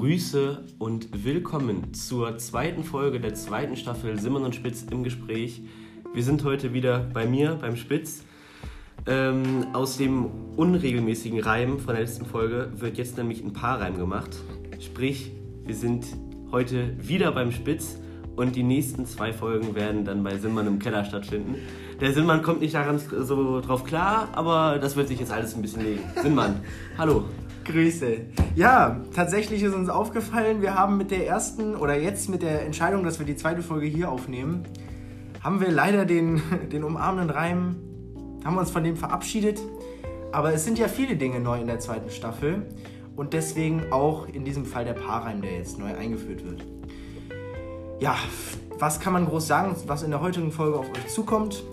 Grüße und willkommen zur zweiten Folge der zweiten Staffel Simon und Spitz im Gespräch. Wir sind heute wieder bei mir, beim Spitz. Ähm, aus dem unregelmäßigen Reim von der letzten Folge wird jetzt nämlich ein Paarreim gemacht. Sprich, wir sind heute wieder beim Spitz und die nächsten zwei Folgen werden dann bei Simon im Keller stattfinden. Der Sinnmann kommt nicht daran so drauf klar, aber das wird sich jetzt alles ein bisschen legen. Sinnmann, hallo. Grüße. Ja, tatsächlich ist uns aufgefallen, wir haben mit der ersten oder jetzt mit der Entscheidung, dass wir die zweite Folge hier aufnehmen, haben wir leider den, den umarmenden Reim, haben wir uns von dem verabschiedet. Aber es sind ja viele Dinge neu in der zweiten Staffel und deswegen auch in diesem Fall der Paarreim, der jetzt neu eingeführt wird. Ja, was kann man groß sagen, was in der heutigen Folge auf euch zukommt?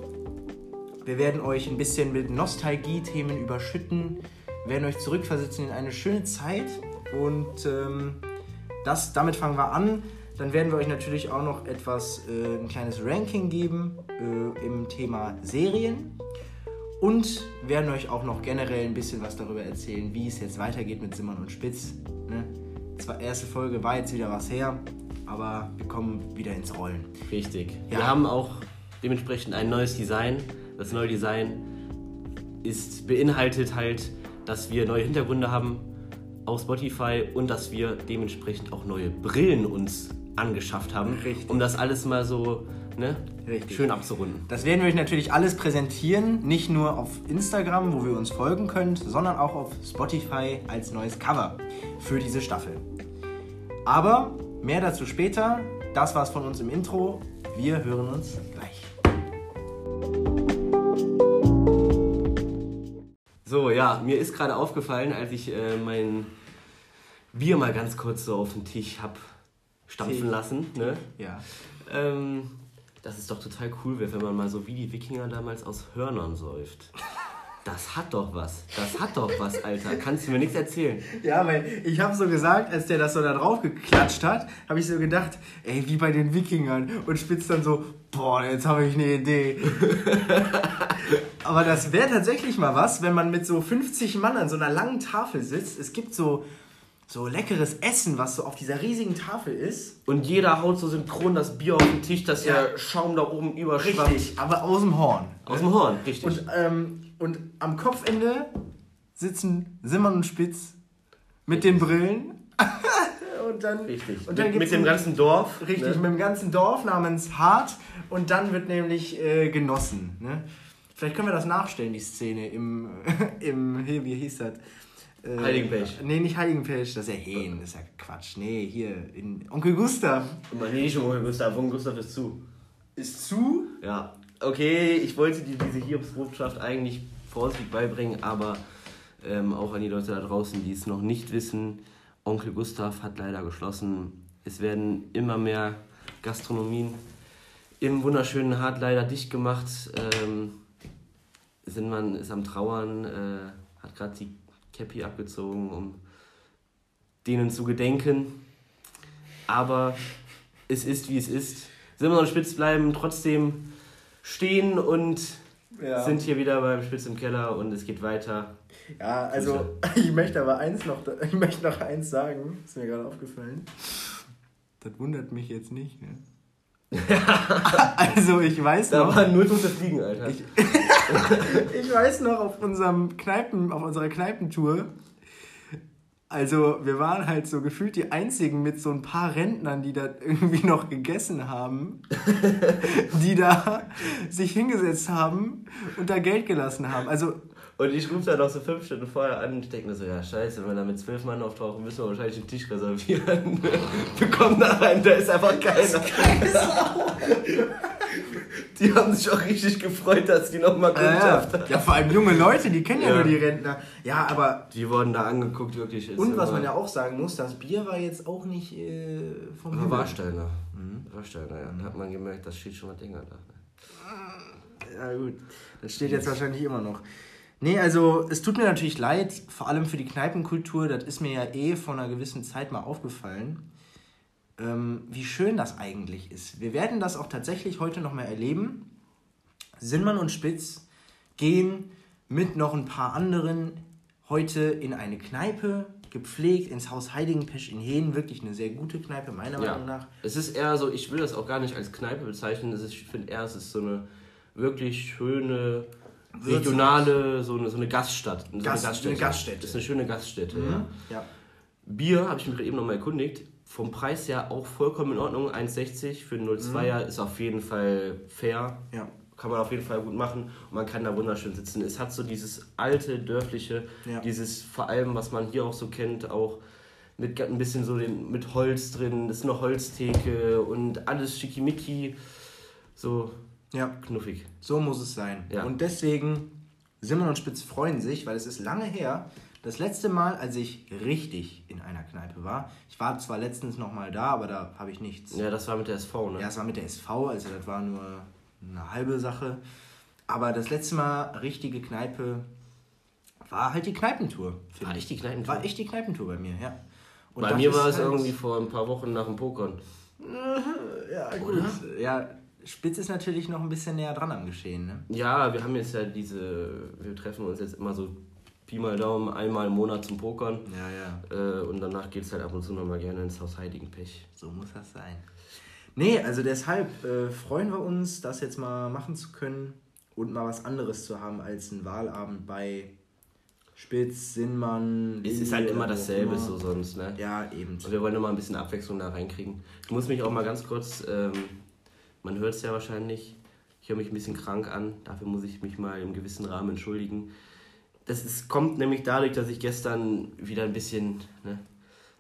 Wir werden euch ein bisschen mit Nostalgie-Themen überschütten, werden euch zurückversetzen in eine schöne Zeit und ähm, das, damit fangen wir an. Dann werden wir euch natürlich auch noch etwas, äh, ein kleines Ranking geben äh, im Thema Serien und werden euch auch noch generell ein bisschen was darüber erzählen, wie es jetzt weitergeht mit Simmern und Spitz. Ne? Zwar erste Folge war jetzt wieder was her, aber wir kommen wieder ins Rollen. Richtig. Ja. Wir haben auch dementsprechend ein neues Design das neue Design ist, beinhaltet halt, dass wir neue Hintergründe haben auf Spotify und dass wir dementsprechend auch neue Brillen uns angeschafft haben, Richtig. um das alles mal so ne, schön abzurunden. Das werden wir euch natürlich alles präsentieren, nicht nur auf Instagram, wo wir uns folgen könnt, sondern auch auf Spotify als neues Cover für diese Staffel. Aber mehr dazu später. Das war's von uns im Intro. Wir hören uns So, ja, mir ist gerade aufgefallen, als ich äh, mein Bier mal ganz kurz so auf den Tisch hab stampfen Tisch. lassen, ne? Ja. Ähm, dass es doch total cool wäre, wenn man mal so wie die Wikinger damals aus Hörnern säuft. Das hat doch was. Das hat doch was, Alter. Kannst du mir nichts erzählen? Ja, weil ich habe so gesagt, als der das so da drauf geklatscht hat, habe ich so gedacht, ey, wie bei den Wikingern. Und spitzt dann so, boah, jetzt habe ich eine Idee. Aber das wäre tatsächlich mal was, wenn man mit so 50 Mann an so einer langen Tafel sitzt. Es gibt so, so leckeres Essen, was so auf dieser riesigen Tafel ist. Und jeder haut so synchron das Bier auf den Tisch, dass ja. der Schaum da oben überschwappt. Richtig, aber aus dem Horn. Aus dem Horn, richtig. Und, ähm, und am Kopfende sitzen Simmern und Spitz mit den Brillen. und dann, richtig. Und dann mit, mit dem ganzen Dorf. Richtig, ne? mit dem ganzen Dorf namens Hart. Und dann wird nämlich äh, genossen. Ne? Vielleicht können wir das nachstellen, die Szene im, im hier, wie hieß das? Äh, Heiligenpech. Nee, nicht Heiligenpech, das ist ja Hehn, das ist ja Quatsch. Nee, hier, in Onkel Gustav. Nee, nicht Onkel Gustav, Onkel Gustav ist zu. Ist zu? Ja. Okay, ich wollte dir diese Hiobsbotschaft eigentlich vorsichtig beibringen, aber ähm, auch an die Leute da draußen, die es noch nicht wissen, Onkel Gustav hat leider geschlossen. Es werden immer mehr Gastronomien im wunderschönen Hart leider dicht gemacht. Ähm, Sinnmann ist am Trauern, äh, hat gerade die Cappy abgezogen, um denen zu gedenken. Aber es ist, wie es ist. Sinnmann und Spitz bleiben trotzdem stehen und ja. sind hier wieder beim Spitz im Keller und es geht weiter. Ja, also ich möchte aber eins noch, ich möchte noch eins sagen, ist mir gerade aufgefallen. Das wundert mich jetzt nicht, ne? also ich weiß noch. Da waren null tote Fliegen, Alter. Ich, ich weiß noch auf unserem Kneipen, auf unserer Kneipentour. Also wir waren halt so gefühlt die einzigen mit so ein paar Rentnern, die da irgendwie noch gegessen haben, die da sich hingesetzt haben und da Geld gelassen haben. Also und ich rufe dann noch so fünf Stunden vorher an und denke mir so, ja scheiße, wenn wir da mit zwölf Mann auftauchen, müssen wir wahrscheinlich den Tisch reservieren. wir kommen da rein, da ist einfach keiner. Die haben sich auch richtig gefreut, dass die nochmal Kundschaft äh, ja. ja, vor allem junge Leute, die kennen ja, ja, nur die Rentner. Ja, aber... Die wurden da angeguckt, wirklich. Und was man ja auch sagen muss, das Bier war jetzt auch nicht äh, vom Himmel. Warsteiner. Mhm. Warsteiner, ja. Da hat man gemerkt, das steht schon mal Dinger da. Ja gut, das steht jetzt wahrscheinlich immer noch. Nee, also es tut mir natürlich leid, vor allem für die Kneipenkultur, das ist mir ja eh vor einer gewissen Zeit mal aufgefallen, ähm, wie schön das eigentlich ist. Wir werden das auch tatsächlich heute noch mal erleben. Sinnmann und Spitz gehen mit noch ein paar anderen heute in eine Kneipe, gepflegt ins Haus Heiligenpesch in Hehen. Wirklich eine sehr gute Kneipe, meiner Ja. Meinung nach. Es ist eher so, ich will das auch gar nicht als Kneipe bezeichnen. Es ist, ich finde eher, es ist so eine wirklich schöne regionale, so eine, so eine Gaststadt. So Gast- eine Gaststätte. Das ist eine schöne Gaststätte, ja. Ja. Bier, habe ich mir gerade eben nochmal erkundigt, vom Preis her auch vollkommen in Ordnung. 1,60 für einen 02er ist auf jeden Fall fair. Ja. Kann man auf jeden Fall gut machen und man kann da wunderschön sitzen. Es hat so dieses alte, dörfliche, Ja. dieses vor allem, was man hier auch so kennt, auch mit ein bisschen so den, mit Holz drin, das ist eine Holztheke und alles schickimicki, so ja. knuffig. So muss es sein. Ja. Und deswegen, Simon und Spitz freuen sich, weil es ist lange her. Das letzte Mal, als ich richtig in einer Kneipe war, ich war zwar letztens noch mal da, aber da habe ich nichts. Ja, das war mit der SV, ne? Ja, es war mit der SV, also das war nur eine halbe Sache. Aber das letzte Mal richtige Kneipe war halt die Kneipentour. War ich. echt die Kneipentour? War echt die Kneipentour bei mir, ja. Und Bei das mir war es halt- irgendwie vor ein paar Wochen nach dem Pokern. Ja, gut. Ja, Spitz ist natürlich noch ein bisschen näher dran am Geschehen, ne? Ja, wir haben jetzt ja diese, wir treffen uns jetzt immer so Pi mal Daumen einmal im Monat zum Pokern. Ja, ja. Äh, und danach geht es halt ab und zu nochmal gerne ins Haus Heiligenpech. So muss das sein. Nee, also deshalb äh, freuen wir uns, das jetzt mal machen zu können und mal was anderes zu haben als ein Wahlabend bei Spitz, Sinnmann. Es ist halt immer dasselbe immer. so sonst, ne? Ja, eben. Und wir wollen immer ein bisschen Abwechslung da reinkriegen. Ich muss mich auch mal ganz kurz, ähm, man hört es ja wahrscheinlich, ich höre mich ein bisschen krank an, dafür muss ich mich mal im gewissen Rahmen entschuldigen. Das ist, kommt nämlich dadurch, dass ich gestern wieder ein bisschen ne,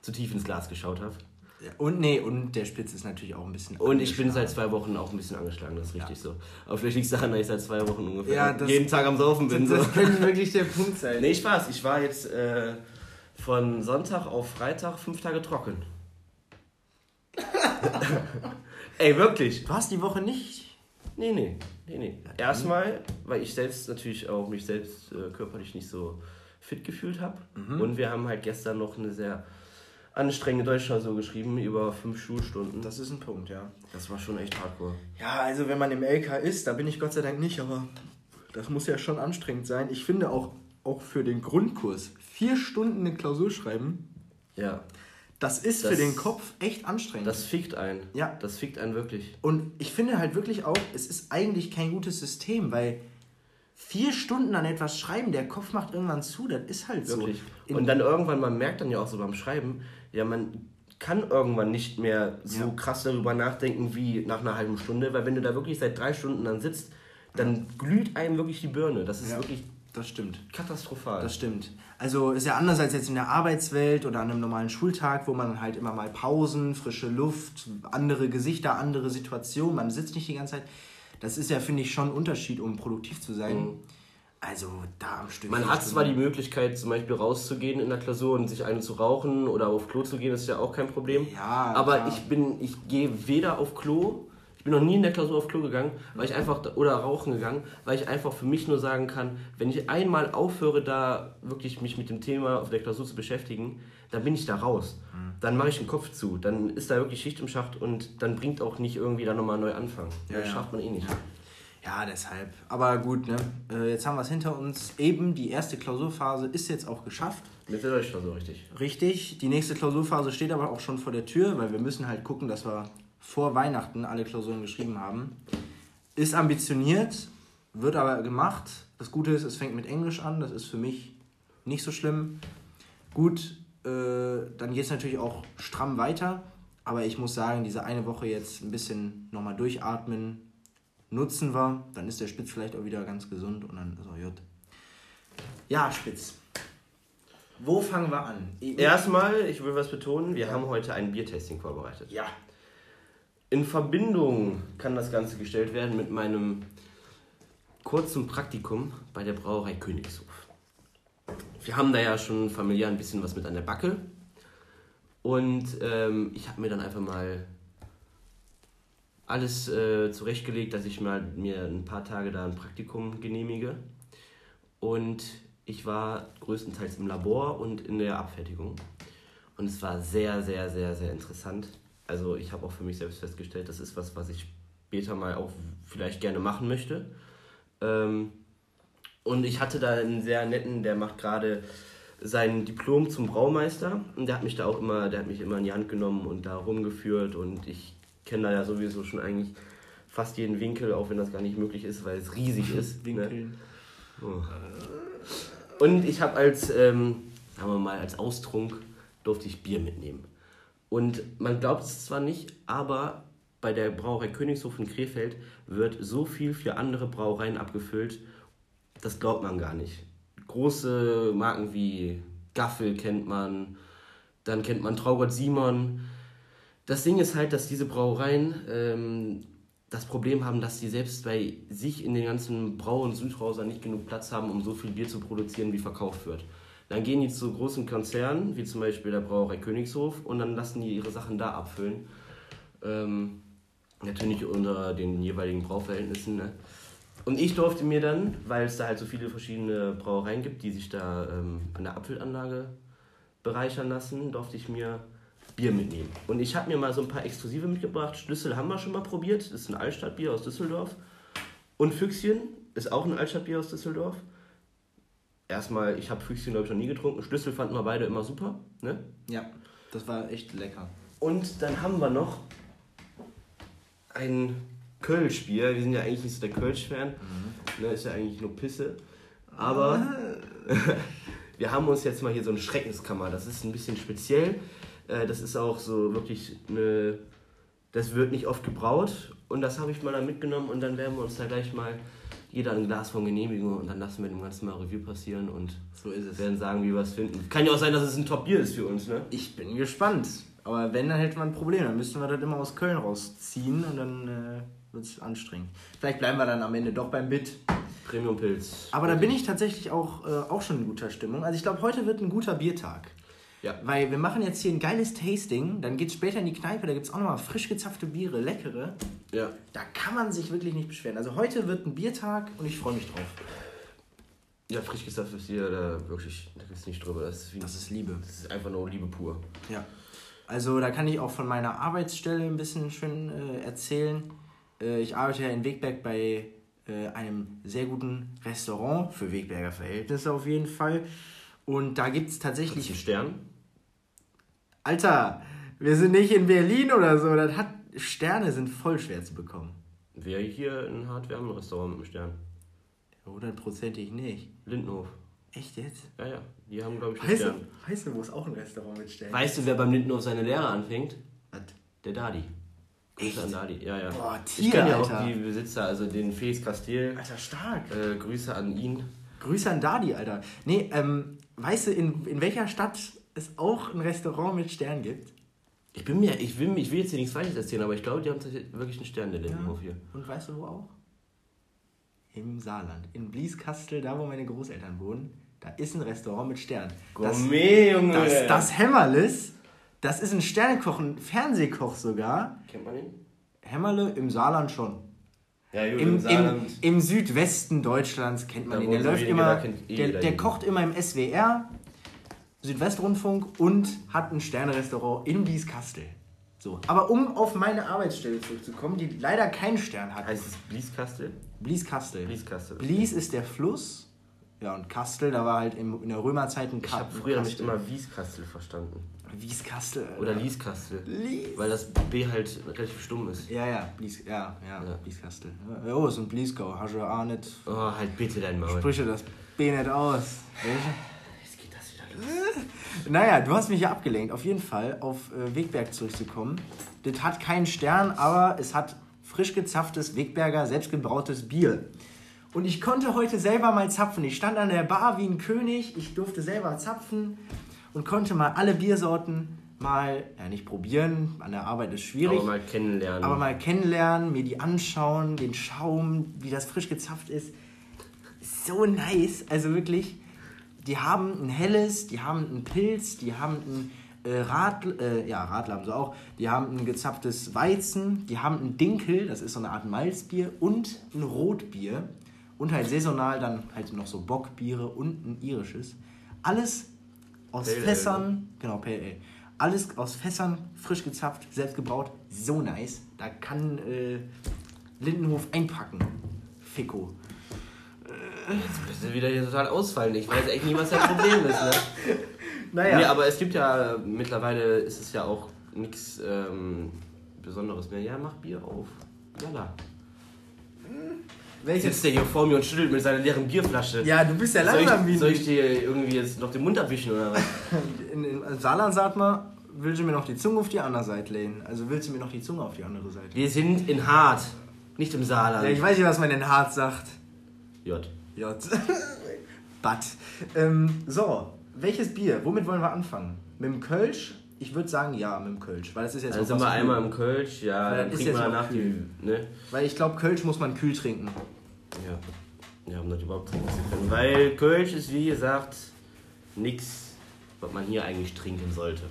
zu tief ins Glas geschaut habe. Ja, und nee, und der Spitz ist natürlich auch ein bisschen. Und ich bin seit zwei Wochen auch ein bisschen angeschlagen, das ist richtig so. Aber vielleicht liegt es daran, dass ich seit zwei Wochen ungefähr Ja, das- jeden Tag am Saufen bin. Das so. könnte wirklich der Punkt sein. Nee, Spaß. Ich war jetzt äh, von Sonntag auf Freitag fünf Tage trocken. Ey, wirklich. Du hast die Woche nicht. Nee, nee, nee, nee. Erstmal, weil ich selbst natürlich auch mich selbst äh, körperlich nicht so fit gefühlt habe. Und wir haben halt gestern noch eine sehr anstrengende Deutschklausur geschrieben, über fünf Schulstunden. Das ist ein Punkt, ja. Das war schon echt hardcore. Ja, also wenn man im LK ist, da bin ich Gott sei Dank nicht, aber das muss ja schon anstrengend sein. Ich finde auch, auch für den Grundkurs vier Stunden eine Klausur schreiben, Ja, das ist Das- für den Kopf echt anstrengend. das fickt einen. Ja. Das fickt einen wirklich. Und ich finde halt wirklich auch, es ist eigentlich kein gutes System, weil vier Stunden an etwas schreiben, der Kopf macht irgendwann zu, das ist halt Wirklich. so. In- Und dann irgendwann, man merkt dann ja auch so beim Schreiben, ja, man kann irgendwann nicht mehr so Ja. krass darüber nachdenken wie nach einer halben Stunde, weil wenn du da wirklich seit drei Stunden dann sitzt, dann glüht einem wirklich die Birne. Das ist Ja. wirklich das stimmt. katastrophal. Das stimmt. Also ist ja anders als jetzt in der Arbeitswelt oder an einem normalen Schultag, wo man halt immer mal Pausen, frische Luft, andere Gesichter, andere Situationen, man sitzt nicht die ganze Zeit. Das ist ja, finde ich, schon ein Unterschied, um produktiv zu sein. Also da am Stück. man hat zwar die. Möglichkeit, zum Beispiel rauszugehen in der Klausur und sich eine zu rauchen oder auf Klo zu gehen, das ist ja auch kein Problem. Ja, Aber klar. ich bin, ich gehe weder auf Klo, bin noch nie in der Klausur auf Klo gegangen, weil ich einfach, oder rauchen gegangen, weil ich einfach für mich nur sagen kann, wenn ich einmal aufhöre, da wirklich mich mit dem Thema auf der Klausur zu beschäftigen, dann bin ich da raus. Mhm. Dann mache ich den Kopf zu, dann ist da wirklich Schicht im Schacht und dann bringt auch nicht irgendwie da nochmal neu anfangen. Ja, das ja. schafft man eh nicht. Ja, deshalb. Aber gut, ne? Äh, Jetzt haben wir es hinter uns. Eben die erste Klausurphase ist jetzt auch geschafft. Mit der Deutschklausur richtig. Richtig. Die nächste Klausurphase steht aber auch schon vor der Tür, weil wir müssen halt gucken, dass wir vor Weihnachten alle Klausuren geschrieben haben. Ist ambitioniert, wird aber gemacht. Das Gute ist, es fängt mit Englisch an. Das ist für mich nicht so schlimm. Gut, äh, dann geht es natürlich auch stramm weiter. Aber ich muss sagen, diese eine Woche jetzt ein bisschen nochmal durchatmen, nutzen wir. Dann ist der Spitz vielleicht auch wieder ganz gesund und dann ist auch gut. Ja, Spitz. Wo fangen wir an? Erstmal, ich will was betonen, wir haben heute ein Biertasting vorbereitet. Ja. In Verbindung kann das Ganze gestellt werden mit meinem kurzen Praktikum bei der Brauerei Königshof. Wir haben da ja schon familiär ein bisschen was mit an der Backe. Und ähm, ich habe mir dann einfach mal alles äh, zurechtgelegt, dass ich mal mir ein paar Tage da ein Praktikum genehmige. Und ich war größtenteils im Labor und in der Abfertigung. Und es war sehr, sehr, sehr, sehr interessant. Also ich habe auch für mich selbst festgestellt, das ist was, was ich später mal auch vielleicht gerne machen möchte. Ähm, und ich hatte da einen sehr netten, der macht gerade sein Diplom zum Braumeister und der hat mich da auch immer, der hat mich immer in die Hand genommen und da rumgeführt und ich kenne da ja sowieso schon eigentlich fast jeden Winkel, auch wenn das gar nicht möglich ist, weil es riesig ist. Ne? Oh. Und ich habe als, ähm, sagen wir mal, als Austrunk durfte ich Bier mitnehmen. Und man glaubt es zwar nicht, aber bei der Brauerei Königshof in Krefeld wird so viel für andere Brauereien abgefüllt, das glaubt man gar nicht. Große Marken wie Gaffel kennt man, dann kennt man Traugott Simon. Das Ding ist halt, dass diese Brauereien ähm, das Problem haben, dass sie selbst bei sich in den ganzen Brau- und Südhäusern nicht genug Platz haben, um so viel Bier zu produzieren, wie verkauft wird. Dann gehen die zu großen Konzernen, wie zum Beispiel der Brauerei Königshof, und dann lassen die ihre Sachen da abfüllen. Ähm, natürlich unter den jeweiligen Brauverhältnissen. Ne? Und ich durfte mir dann, weil es da halt so viele verschiedene Brauereien gibt, die sich da ähm, an der Apfelanlage bereichern lassen, durfte ich mir Bier mitnehmen. Und ich habe mir mal so ein paar Exklusive mitgebracht. Schlüssel haben wir schon mal probiert. Das ist ein Altstadtbier aus Düsseldorf. Und Füchschen ist auch ein Altstadtbier aus Düsseldorf. Erstmal, ich habe Füchschen, glaube ich, noch nie getrunken. Schlüssel fanden wir beide immer super. Ne? Ja, das war echt lecker. Und dann haben wir noch ein Kölsch-Bier. Wir sind ja eigentlich nicht so der Kölsch-Fan. Ne, ist ja eigentlich nur Pisse. Aber wir haben uns jetzt mal hier so eine Schreckenskammer. Das ist ein bisschen speziell. Äh, Das ist auch so wirklich eine. Das wird nicht oft gebraut. Und das habe ich mal da mitgenommen. Und dann werden wir uns da gleich mal jeder ein Glas von Genehmigung. Und dann lassen wir dem Ganzen mal Review passieren. Und So ist es. werden sagen, wie wir es finden. Kann ja auch sein, dass es ein Top-Bier ist für uns, ne? Ich bin gespannt. Aber wenn, dann hätten wir ein Problem. Dann müssten wir das immer aus Köln rausziehen und dann äh, wird es anstrengend. Vielleicht bleiben wir dann am Ende doch beim Bit. Premium Pilz. Aber da bin ich tatsächlich auch, äh, auch schon in guter Stimmung. Also ich glaube, heute wird ein guter Biertag. Ja. Weil wir machen jetzt hier ein geiles Tasting, dann geht's später in die Kneipe, da gibt es auch nochmal frisch gezapfte Biere, leckere. Ja. Da kann man sich wirklich nicht beschweren. Also heute wird ein Biertag und ich freue mich drauf. Ja, frisch gesagt ist hier da wirklich, da ist nicht drüber. Das ist, wie, Das ist Liebe. das ist einfach nur Liebe pur. Ja. Also da kann ich auch von meiner Arbeitsstelle ein bisschen schön äh, erzählen. Äh, ich arbeite ja in Wegberg bei äh, einem sehr guten Restaurant, für Wegberger Verhältnisse auf jeden Fall. Und da gibt es tatsächlich ein Stern? Alter, wir sind nicht in Berlin oder so. Das hat, Sterne sind voll schwer zu bekommen. Wäre hier ein Hart-Wärmen-Restaurant mit einem Stern. Hundertprozentig nicht. Lindenhof. Echt jetzt? Ja, ja. Die haben, glaube ich, einen Weißt du, Stern. weißt du, wo es auch ein Restaurant mit Sternen Weißt du, wer beim Lindenhof seine Lehre anfängt? Was? Der Dadi. Grüße an Dadi. Ja, ja. Boah, ich Tier, kenne ja auch die Besitzer, also den Felix Castel. Alter, stark. Äh, Grüße an ihn. Grüße an Dadi, Alter. Nee, ähm, weißt du, in, in welcher Stadt es auch ein Restaurant mit Stern gibt? Ich bin mir, ich will, ich will jetzt hier nichts Falsches erzählen, aber ich glaube, die haben wirklich einen Stern, der Lindenhof hier. Und weißt du wo auch? Im Saarland. In Blieskastel, da wo meine Großeltern wohnen, da ist ein Restaurant mit Stern. Das, Gourmet, Junge! das, das Hämmerlis, das ist ein Sternekoch, ein Fernsehkoch sogar. Kennt man ihn? Hämmerle im Saarland schon. Ja, gut, Im, im im, Südwesten Deutschlands kennt man Da ihn. Der läuft immer, der, der kocht immer im SWR, Südwestrundfunk und hat ein Sternerestaurant in Blieskastel. So, aber um auf meine Arbeitsstelle zurückzukommen, die leider keinen Stern hat. Heißt es Blieskastel? Blieskastel. Blieskastel. Blies ist der Fluss. Ja, und Kastel, da war halt im, in der Römerzeit ein Ich habe früher nicht immer Wieskastel verstanden. Wieskastel. Alter. Oder Lieskastel. Lies. Weil das B halt relativ stumm ist. Ja, ja, Blies, ja, ja, Ja. Blieskastel. Ja, oh, ist ein Bliesgau. Hast du auch nicht. Oh, halt bitte dein Maul. Sprüche das B nicht aus. Welche? Jetzt geht das wieder los. Naja, du hast mich ja abgelenkt. Auf jeden Fall auf äh, Wegberg zurückzukommen. Das hat keinen Stern, aber es hat frisch gezapftes Wegberger, selbstgebrautes Bier. Und ich konnte heute selber mal zapfen. Ich stand an der Bar wie ein König. Ich durfte selber zapfen und konnte mal alle Biersorten mal, ja nicht probieren, an der Arbeit ist schwierig, Aber mal kennenlernen. aber mal kennenlernen, mir die anschauen, den Schaum, wie das frisch gezapft ist. So nice, also wirklich. Die haben ein helles, die haben ein Pilz, die haben ein äh, Radl, äh, ja, Radler haben sie auch. Die haben ein gezapftes Weizen, die haben ein Dinkel, das ist so eine Art Malzbier und ein Rotbier. Und halt saisonal dann halt noch so Bockbiere und ein irisches. Alles aus Pale Ale, Fässern, genau, Pale Ale. Alles aus Fässern, frisch gezapft, selbst gebraut, so nice. Da kann äh, Lindenhof einpacken. Fico. Jetzt bist du wieder hier total ausfallen. Ich weiß echt nicht, was das Problem ist. Ne? Naja. Nee, aber es gibt ja, mittlerweile ist es ja auch nichts ähm, Besonderes mehr. Ja, mach Bier auf. Jalla. Welches? Sitzt der hier vor mir und schüttelt mit seiner leeren Bierflasche. Ja, du bist ja soll, langsam ich, wie soll ich dir irgendwie jetzt noch den Mund abwischen oder was? In, in Saarland sagt man, willst du mir noch die Zunge auf die andere Seite lehnen? Also willst du mir noch die Zunge auf die andere Seite? Wir sind in Hart, nicht im Ja, Saarland. ich weiß nicht, was man in Hart sagt. J. J. Bad. Ähm, so, welches Bier? Womit wollen wir anfangen? Mit dem Kölsch? Ich würde sagen, ja, mit dem Kölsch. Weil das ist jetzt Dann auch sind wir einmal im Kölsch, ja, dann ist trinken wir die. kühl. Ne? Weil ich glaube, Kölsch muss man kühl trinken. Ja. Ja, um das überhaupt trinken zu können. Weil Kölsch ist, wie gesagt, nichts, was man hier eigentlich trinken sollte.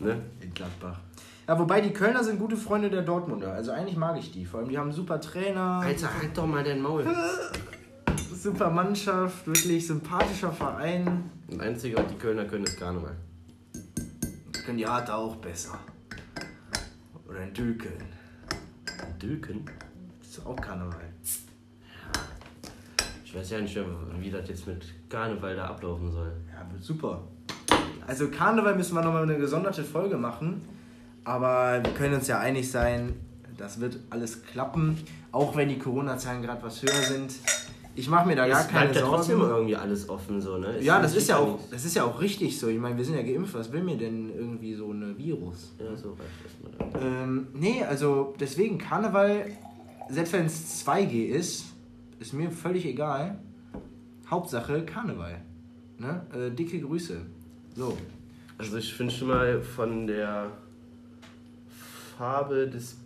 Ne? In Gladbach. Ja, wobei die Kölner sind gute Freunde der Dortmunder. Also eigentlich mag ich die. Vor allem, die haben super Trainer, Alter, halt doch mal dein Maul. super Mannschaft, wirklich sympathischer Verein. Das Einzige, was die Kölner können, ist Karneval. Können die Harte auch besser. Oder in Dülken. Dülken? Das ist auch Karneval. Ich weiß ja nicht, wie das jetzt mit Karneval da ablaufen soll. Ja, wird super. Also Karneval müssen wir nochmal eine gesonderte Folge machen. Aber wir können uns ja einig sein, das wird alles klappen. Auch wenn die Corona-Zahlen gerade was höher sind. Ich mache mir da gar Es keine bleibt ja trotzdem Sorgen. irgendwie alles offen, so, ne? Es Ja, das ist ja auch, das ist ja auch richtig so. Ich meine, wir sind ja geimpft. Was will mir denn irgendwie so ein Virus? Ja, so reicht erstmal. Ähm, nee, also deswegen Karneval, selbst wenn es 2G ist, ist mir völlig egal. Hauptsache Karneval. Ne? Äh, dicke Grüße. So. Also ich finde schon mal von der Farbe des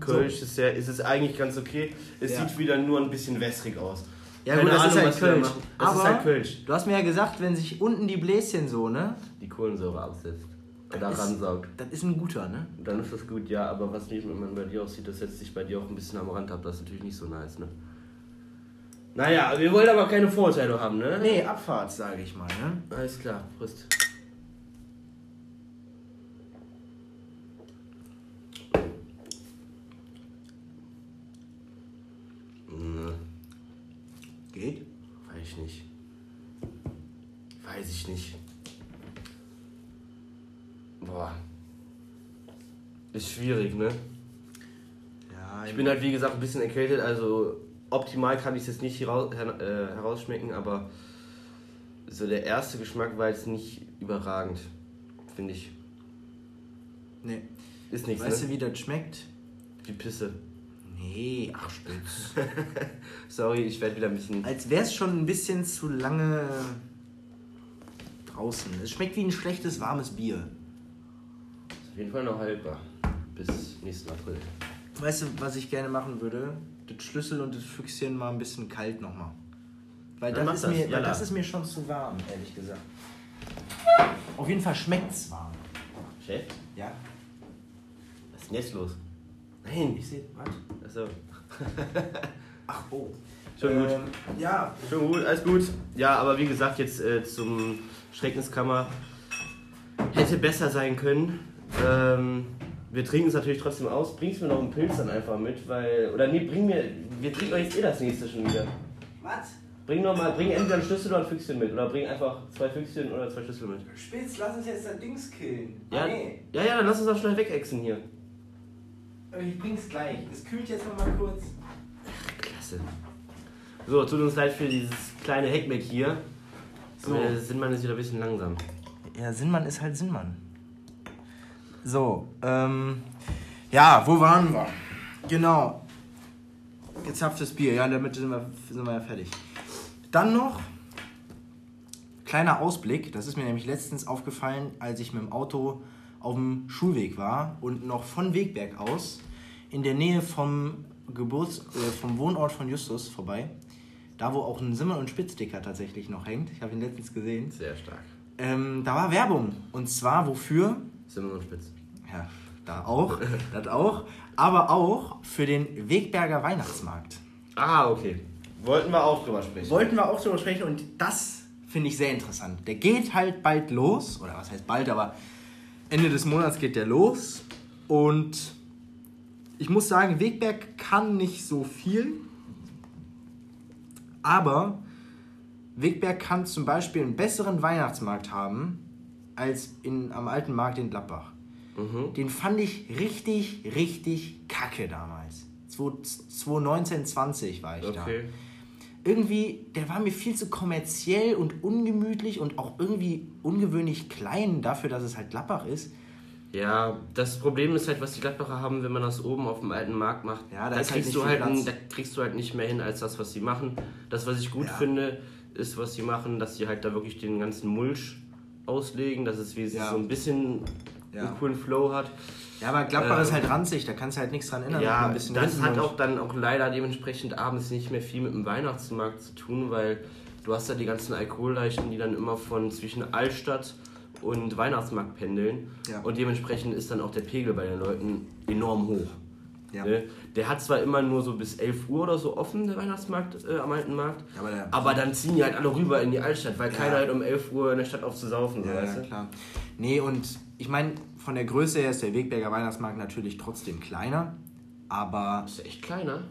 Kölsches her ist es eigentlich ganz okay. Es Ja. sieht wieder nur ein bisschen wässrig aus. Ja Keine gut, das Ahnung, ist halt die da Kölsch. Das Aber ist halt Kölsch. du hast mir ja gesagt, wenn sich unten die Bläschen so, ne? Die Kohlensäure absetzt. Ist- ransaugt. Das ist ein guter, ne? Dann ist das gut, ja, aber was nicht wenn man bei dir aussieht, das setzt sich bei dir auch ein bisschen am Rand ab. Das ist natürlich nicht so nice, ne? Naja, wir wollen aber keine Vorurteile haben, ne? Nee, Abfahrt, sage ich mal, ne? Alles klar, Prost. Ne, Geht. weiß ich nicht. Weiß ich nicht. Boah. Ist schwierig, ne? Ja, Ich bin halt wie gesagt ein bisschen erkältet, also optimal kann ich es jetzt nicht heraus, her, äh, herausschmecken, aber so der erste Geschmack war jetzt nicht überragend, finde ich. Nee. Ist nichts, Weißt ne? du, wie das schmeckt? Wie Pisse. Nee, ach Spitz. Sorry, ich werde wieder ein bisschen. Als wäre es schon ein bisschen zu lange draußen. Es schmeckt wie ein schlechtes, warmes Bier. Ist auf jeden Fall noch haltbar. Bis nächsten April. Weißt du, was ich gerne machen würde? Das Schlüssel und das Füchschen mal ein bisschen kalt nochmal. Weil Dann das ist, das, mir, weil das ist mir schon zu warm, ehrlich gesagt. Auf jeden Fall schmeckt es warm. Chef? Ja? Was ist denn jetzt los? Nein, Ich sehe, was? Achso. Ach, oh. Schon gut. Ähm, ja, Schon gut, alles gut. Ja, aber wie gesagt, jetzt äh, zum Schreckenskammer hätte besser sein können. Ähm, wir trinken es natürlich trotzdem aus. Bringst mir noch einen Pilz dann einfach mit, weil. Oder nee, bring mir. Wir trinken doch jetzt eh das nächste schon wieder. was? Bring noch mal, bring entweder einen Schlüssel oder ein Füchschen mit. Oder bring einfach zwei Füchschen oder zwei Schlüssel mit. Spitz, lass uns jetzt dein Dings killen. Ja, Ah, nee. ja, ja, dann lass uns auch schnell wegexen hier. Ich bring's gleich. Es kühlt jetzt noch mal kurz. Klasse. So, tut uns leid für dieses kleine Heckmeck hier. So. Sinnmann ist wieder ein bisschen langsam. Ja, Sinnmann ist halt Sinnmann. So, ähm. Ja, wo waren wir? Genau. Gezapftes Bier, ja, damit sind wir, sind wir ja fertig. Dann noch. Kleiner Ausblick, das ist mir nämlich letztens aufgefallen, als ich mit dem Auto auf dem Schulweg war und noch von Wegberg aus in der Nähe vom Geburts-, äh, vom Wohnort von Justus vorbei. Da, wo auch ein Simmer- und Spitzdicker tatsächlich noch hängt. Ich habe ihn letztens gesehen. Sehr stark. Ähm, da war Werbung. Und zwar wofür? Simmer und Spitz. Ja, da auch. das auch. Aber auch für den Wegberger Weihnachtsmarkt. Ah, okay. Wollten wir auch drüber sprechen. Wollten wir auch drüber sprechen und das finde ich sehr interessant. Der geht halt bald los. Oder was heißt bald, aber Ende des Monats geht der los. Und ich muss sagen, Wegberg kann nicht so viel. Aber Wegberg kann zum Beispiel einen besseren Weihnachtsmarkt haben als in, am alten Markt in Gladbach. Mhm. Den fand ich richtig, richtig kacke damals. 2019, 20 war ich da. Okay. Irgendwie, der war mir viel zu kommerziell und ungemütlich und auch irgendwie ungewöhnlich klein dafür, dass es halt Gladbach ist. Ja, das Problem ist halt, was die Gladbacher haben, wenn man das oben auf dem alten Markt macht. Ja, da da, halt kriegst nicht du halt, da kriegst du halt nicht mehr hin als das, was sie machen. Das, was ich gut Ja. finde, ist, was sie machen, dass sie halt da wirklich den ganzen Mulch auslegen, dass es wie Ja. so ein bisschen Ja. einen coolen Flow hat. Ja, aber Gladbach Ähm, ist halt ranzig, da kannst du halt nichts dran ändern. Ja, ein bisschen das hat auch dann auch leider dementsprechend abends nicht mehr viel mit dem Weihnachtsmarkt zu tun, weil du hast ja die ganzen Alkoholleichen, die dann immer von zwischen Altstadt und Weihnachtsmarkt pendeln. Ja. Und dementsprechend ist dann auch der Pegel bei den Leuten enorm hoch. Ja. Ne? Der hat zwar immer nur so bis 11 Uhr oder so offen, der Weihnachtsmarkt äh, am alten Markt. Aber der- aber dann ziehen die halt alle rüber in die Altstadt, weil Ja. keiner halt um 11 Uhr in der Stadt aufzusaufen, Ja, weißt ja, du? klar. Nee, und ich meine, von der Größe her ist der Wegberger Weihnachtsmarkt natürlich trotzdem kleiner, aber Ist der echt kleiner?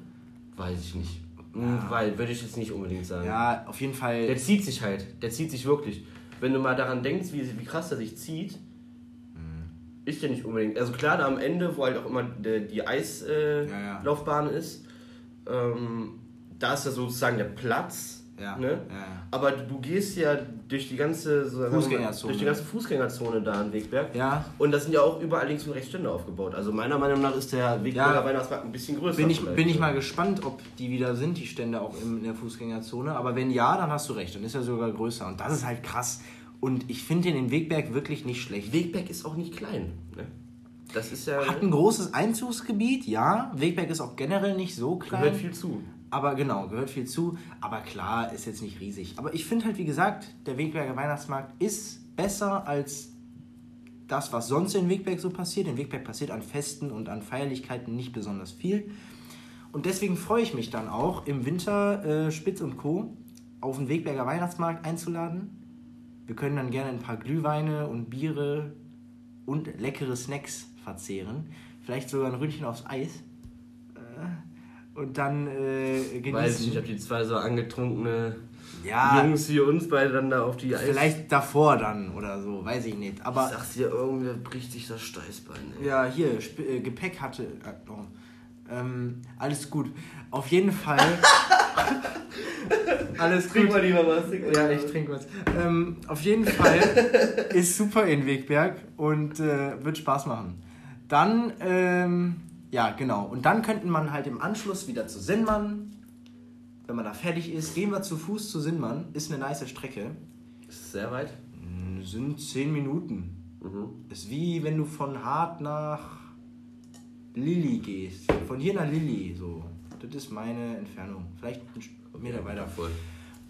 Weiß ich nicht. Hm, Weil, würde ich jetzt nicht unbedingt sagen. ja, auf jeden Fall. Der zieht sich halt. Der zieht sich wirklich. Wenn du mal daran denkst, wie, wie krass er sich zieht, Mhm. ist der nicht unbedingt. Also klar, da am Ende, wo halt auch immer die, die Eislaufbahn Ja, ja. äh, Laufbahn ist, ähm, da ist ja sozusagen der Platz. Ja, Ne? ja. Aber du gehst ja durch die ganze so, Fußgängerzone. durch die ganze Fußgängerzone da in Wegberg. Ja. Und da sind ja auch überall links und rechts Stände aufgebaut. Also meiner Meinung nach ist der Wegberger Ja. Weihnachtsmarkt ein bisschen größer. Bin ich, bin ich mal gespannt, ob die wieder sind, die Stände auch in der Fußgängerzone. Aber wenn ja, dann hast du recht, dann ist er sogar größer. Und das ist halt krass. Und ich finde den in Wegberg wirklich nicht schlecht. Wegberg ist auch nicht klein. Ne? Das ist ja. Hat ein großes Einzugsgebiet, ja. Wegberg ist auch generell nicht so klein. gehört viel zu. Aber genau, gehört viel zu. Aber klar, ist jetzt nicht riesig. Aber ich finde halt, wie gesagt, der Wegberger Weihnachtsmarkt ist besser als das, was sonst in Wegberg so passiert. In Wegberg passiert an Festen und an Feierlichkeiten nicht besonders viel. Und deswegen freue ich mich dann auch, im Winter äh, Spitz und Co. auf den Wegberger Weihnachtsmarkt einzuladen. Wir können dann gerne ein paar Glühweine und Biere und leckere Snacks verzehren. Vielleicht sogar ein Ründchen aufs Eis. Äh, Und dann äh, genießen. Weiß ich nicht, ob die zwei so angetrunkene Ja. Jungs wie uns beide dann da auf die Eis. Vielleicht davor dann oder so, weiß ich nicht. Ich Aber sag's dir, irgendwer bricht sich das Steißbein. Ey. ja, hier, Sp äh, Gepäck hatte. Äh, oh. ähm, alles gut. Auf jeden Fall. alles Trink gut. mal lieber was. trink Ja, ich trinke was. Ähm, auf jeden Fall ist super in Wegberg und äh, wird Spaß machen. Dann, ähm, ja, genau. Und dann könnten man halt im Anschluss wieder zu Sinnmann. Wenn man da fertig ist, gehen wir zu Fuß zu Sinnmann. Ist eine nice Strecke. Ist es sehr weit? Sind 10 Minuten. Mhm. Ist wie wenn du von Hart nach Lilly gehst. Von hier nach Lilly, so. Das ist meine Entfernung. Vielleicht ein Meter weiter. Voll.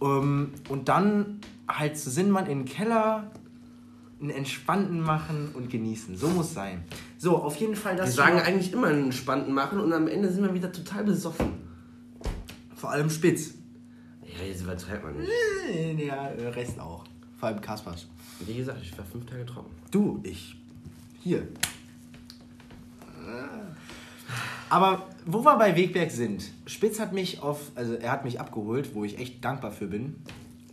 Ähm, und dann halt zu Sinnmann in den Keller, einen entspannten machen und genießen. So muss sein. So, auf jeden Fall das. Wir sagen eigentlich immer einen entspannten machen und am Ende sind wir wieder total besoffen. vor allem Spitz. Ja, jetzt übertreibt man nicht. Ja, der Rest auch. Vor allem Kaspers. Wie gesagt, ich war fünf Tage trocken. Du, ich. Hier. Aber wo wir bei Wegberg sind, Spitz hat mich auf, also er hat mich abgeholt, wo ich echt dankbar für bin.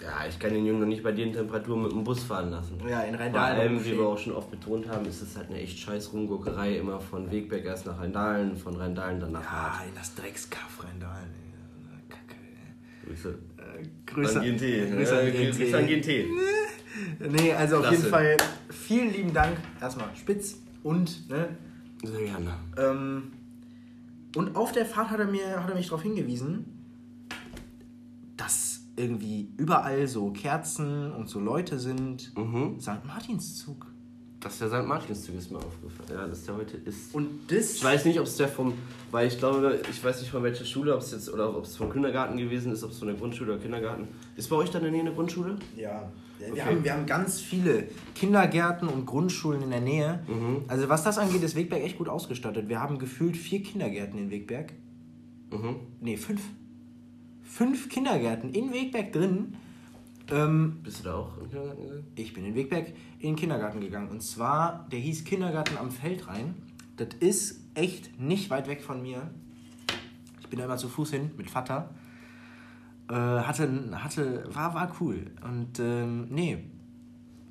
Ja, ich kann den Jungen noch nicht bei den Temperaturen mit dem Bus fahren lassen. Ja, in Vor Rheindahlen. allem, wie wir auch schon oft betont haben, ist es halt eine echt scheiß Rumguckerei. Immer von Wegberg erst nach Rheindahlen, von Rheindahlen dann nach Ah, Hart. in das Dreckskaff Rheindahlen. ey. Kacke, ey. Grüße. Äh, Grüße an GNT. Grüße an GNT. Grüße an GNT. Nee, also auf Klasse. jeden Fall vielen lieben Dank. Erstmal Spitz und, ne, Sehr gerne. ähm, und auf der Fahrt hat er, mir, hat er mich darauf hingewiesen, dass irgendwie überall so Kerzen und so Leute sind. Mhm. St. Martinszug. Dass der St. Martinszug ist mir aufgefallen. Ja, dass der heute ist. Und das. Ich weiß nicht, ob es der vom, weil ich glaube, ich weiß nicht von welcher Schule, ob es jetzt oder ob es vom Kindergarten gewesen ist, ob es von der Grundschule oder Kindergarten. Ist bei euch dann in der Nähe eine Grundschule? Ja, wir, Okay. haben, wir haben ganz viele Kindergärten und Grundschulen in der Nähe. Also was das angeht, ist Wegberg echt gut ausgestattet. Wir haben gefühlt vier Kindergärten in Wegberg. Mhm. Nee, fünf. Fünf Kindergärten in Wegberg drin. Ähm, Bist du da auch im Kindergarten gegangen? ich bin in Wegberg in den Kindergarten gegangen. Und zwar, der hieß Kindergarten am Feldrain. Das ist echt nicht weit weg von mir. Ich bin da immer zu Fuß hin mit Vater. Äh, hatte, hatte, war, war cool. Und ähm, nee.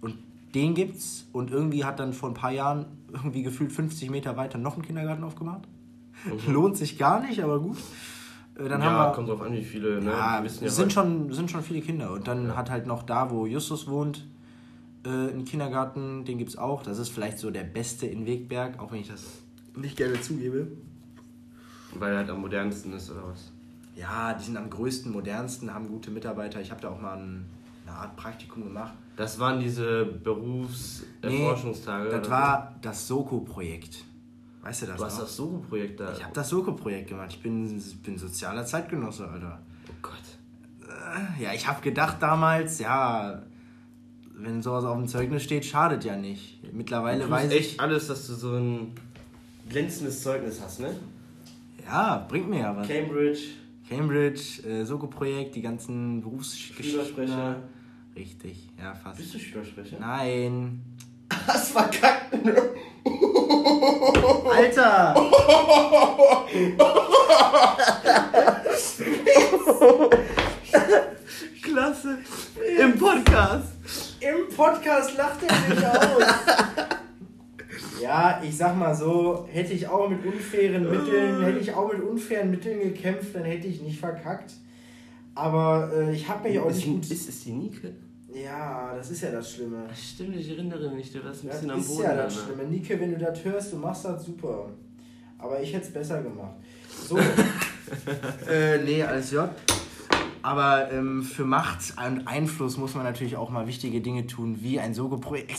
Und den gibt's. Und irgendwie hat dann vor ein paar Jahren, irgendwie gefühlt 50 Meter weiter, noch einen Kindergarten aufgemacht. Lohnt sich gar nicht, aber gut. Äh, dann ja, haben wir, kommt drauf an, wie viele, ne? ja, ja sind, heute- schon, sind schon viele Kinder. Und dann hat halt noch da, wo Justus wohnt, äh, einen Kindergarten, den gibt's auch. Das ist vielleicht so der beste in Wegberg, auch wenn ich das nicht gerne zugebe. Weil er halt am modernsten ist, oder was? Ja, die sind am größten, modernsten, haben gute Mitarbeiter. Ich habe da auch mal ein, eine Art Praktikum gemacht. Das waren diese Berufserforschungstage. das oder war das Soko-Projekt. Weißt du das? Du hast noch? das Soko-Projekt da. Ich habe das Soko-Projekt gemacht. Ich bin, bin sozialer Zeitgenosse, Alter. Oh Gott. Ja, ich habe gedacht damals, ja, wenn sowas auf dem Zeugnis steht, schadet ja nicht. Mittlerweile Du weiß weißt ich. echt alles, dass du so ein glänzendes Zeugnis hast, ne? Ja, bringt mir ja was. Cambridge, Cambridge, äh, Soko-Projekt, die ganzen Berufsgeschichten. Schülersprecher. Richtig, ja, fast. Bist du Schülersprecher? Nein. Hast verkackt, ne? Alter! Klasse. Im Podcast. Im Podcast lacht er sich aus. Ja, ich sag mal so, hätte ich auch mit unfairen Mitteln, hätte ich auch mit unfairen Mitteln gekämpft, dann hätte ich nicht verkackt. Aber äh, ich habe mich auch nicht gut. Ist, ist es die Nike? Ja, das ist ja das Schlimme. Ach, Stimmt, ich erinnere mich, du warst ein Das bisschen am ist Boden. ja das da, ne? Schlimme. Nike, wenn du das hörst, du machst das super. Aber ich hätte es besser gemacht. So. äh, nee, alles ja. Aber ähm, für Macht und Einfluss muss man natürlich auch mal wichtige Dinge tun, wie ein Sogo-Projekt.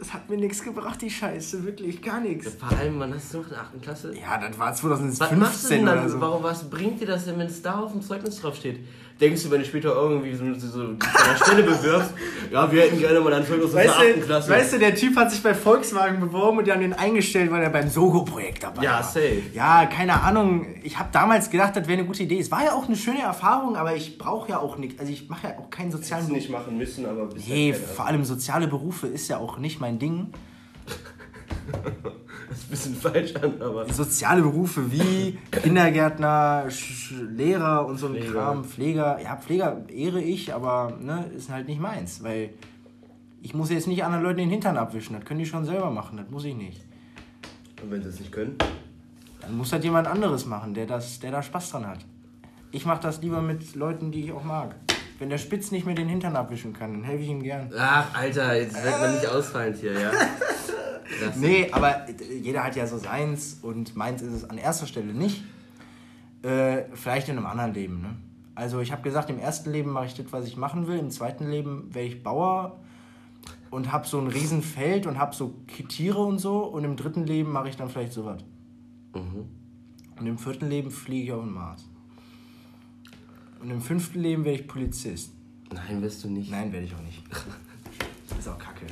Es, hat mir nichts gebracht, die Scheiße, wirklich, gar nichts. Vor allem, wann hast du noch in der 8. Klasse? Ja, das war Was machst du 2015 denn dann? oder so. Warum, was bringt dir das denn, wenn es da auf dem Zeugnis draufsteht? Denkst du, wenn du später irgendwie so, so, an der Stelle bewirbst, ja, wir hätten gerne mal ein Zeugnis aus der Weißt 8. du, Klasse. weißt du, der Typ hat sich bei Volkswagen beworben und die haben den eingestellt, weil er beim Sogo-Projekt dabei Ja, war. safe. Ja, keine Ahnung. Ich habe damals gedacht, das wäre eine gute Idee. Es war ja auch eine schöne Erfahrung, aber ich brauche ja auch nichts. Also ich mache ja auch keinen sozialen Beruf. nicht machen müssen, aber Nee, vor allem soziale Berufe ist ja auch nicht mein Ding. Das ist ein bisschen falsch an, aber. Soziale Berufe wie Kindergärtner, Sch Lehrer und so ein Pfleger. Kram, Pfleger. Ja, Pfleger ehre ich, aber ne, ist halt nicht meins, weil ich muss jetzt nicht anderen Leuten den Hintern abwischen. Das können die schon selber machen, das muss ich nicht. Und wenn sie es nicht können? Dann muss das jemand anderes machen, der, das, der da Spaß dran hat. Ich mache das lieber mit Leuten, die ich auch mag. Wenn der Spitz nicht mehr den Hintern abwischen kann, dann helfe ich ihm gern. Ach, Alter, jetzt wird man nicht ausfallend hier, ja? Das Nee, aber jeder hat ja so seins und meins ist es an erster Stelle nicht. Äh, vielleicht in einem anderen Leben. Ne? Also ich habe gesagt, im ersten Leben mache ich das, was ich machen will. Im zweiten Leben werde ich Bauer und habe so ein Riesenfeld und habe so Tiere und so. Und im dritten Leben mache ich dann vielleicht sowas. Mhm. Und im vierten Leben fliege ich auf den Mars. Und im fünften Leben werde ich Polizist. Nein, wirst du nicht. Nein, werde ich auch nicht. Das ist auch kacke.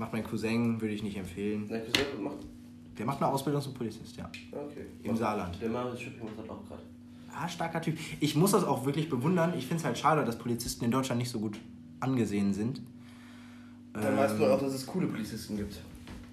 Macht mein Cousin, würde ich nicht empfehlen. Nein, wieso? Mach. Der macht eine Ausbildung zum Polizist, ja. Okay. Im Saarland. Der Marius Schüpping macht das auch gerade. Ah, starker Typ. Ich muss das auch wirklich bewundern. Ich finde es halt schade, dass Polizisten in Deutschland nicht so gut angesehen sind. Dann weißt du auch, dass es coole Polizisten gibt.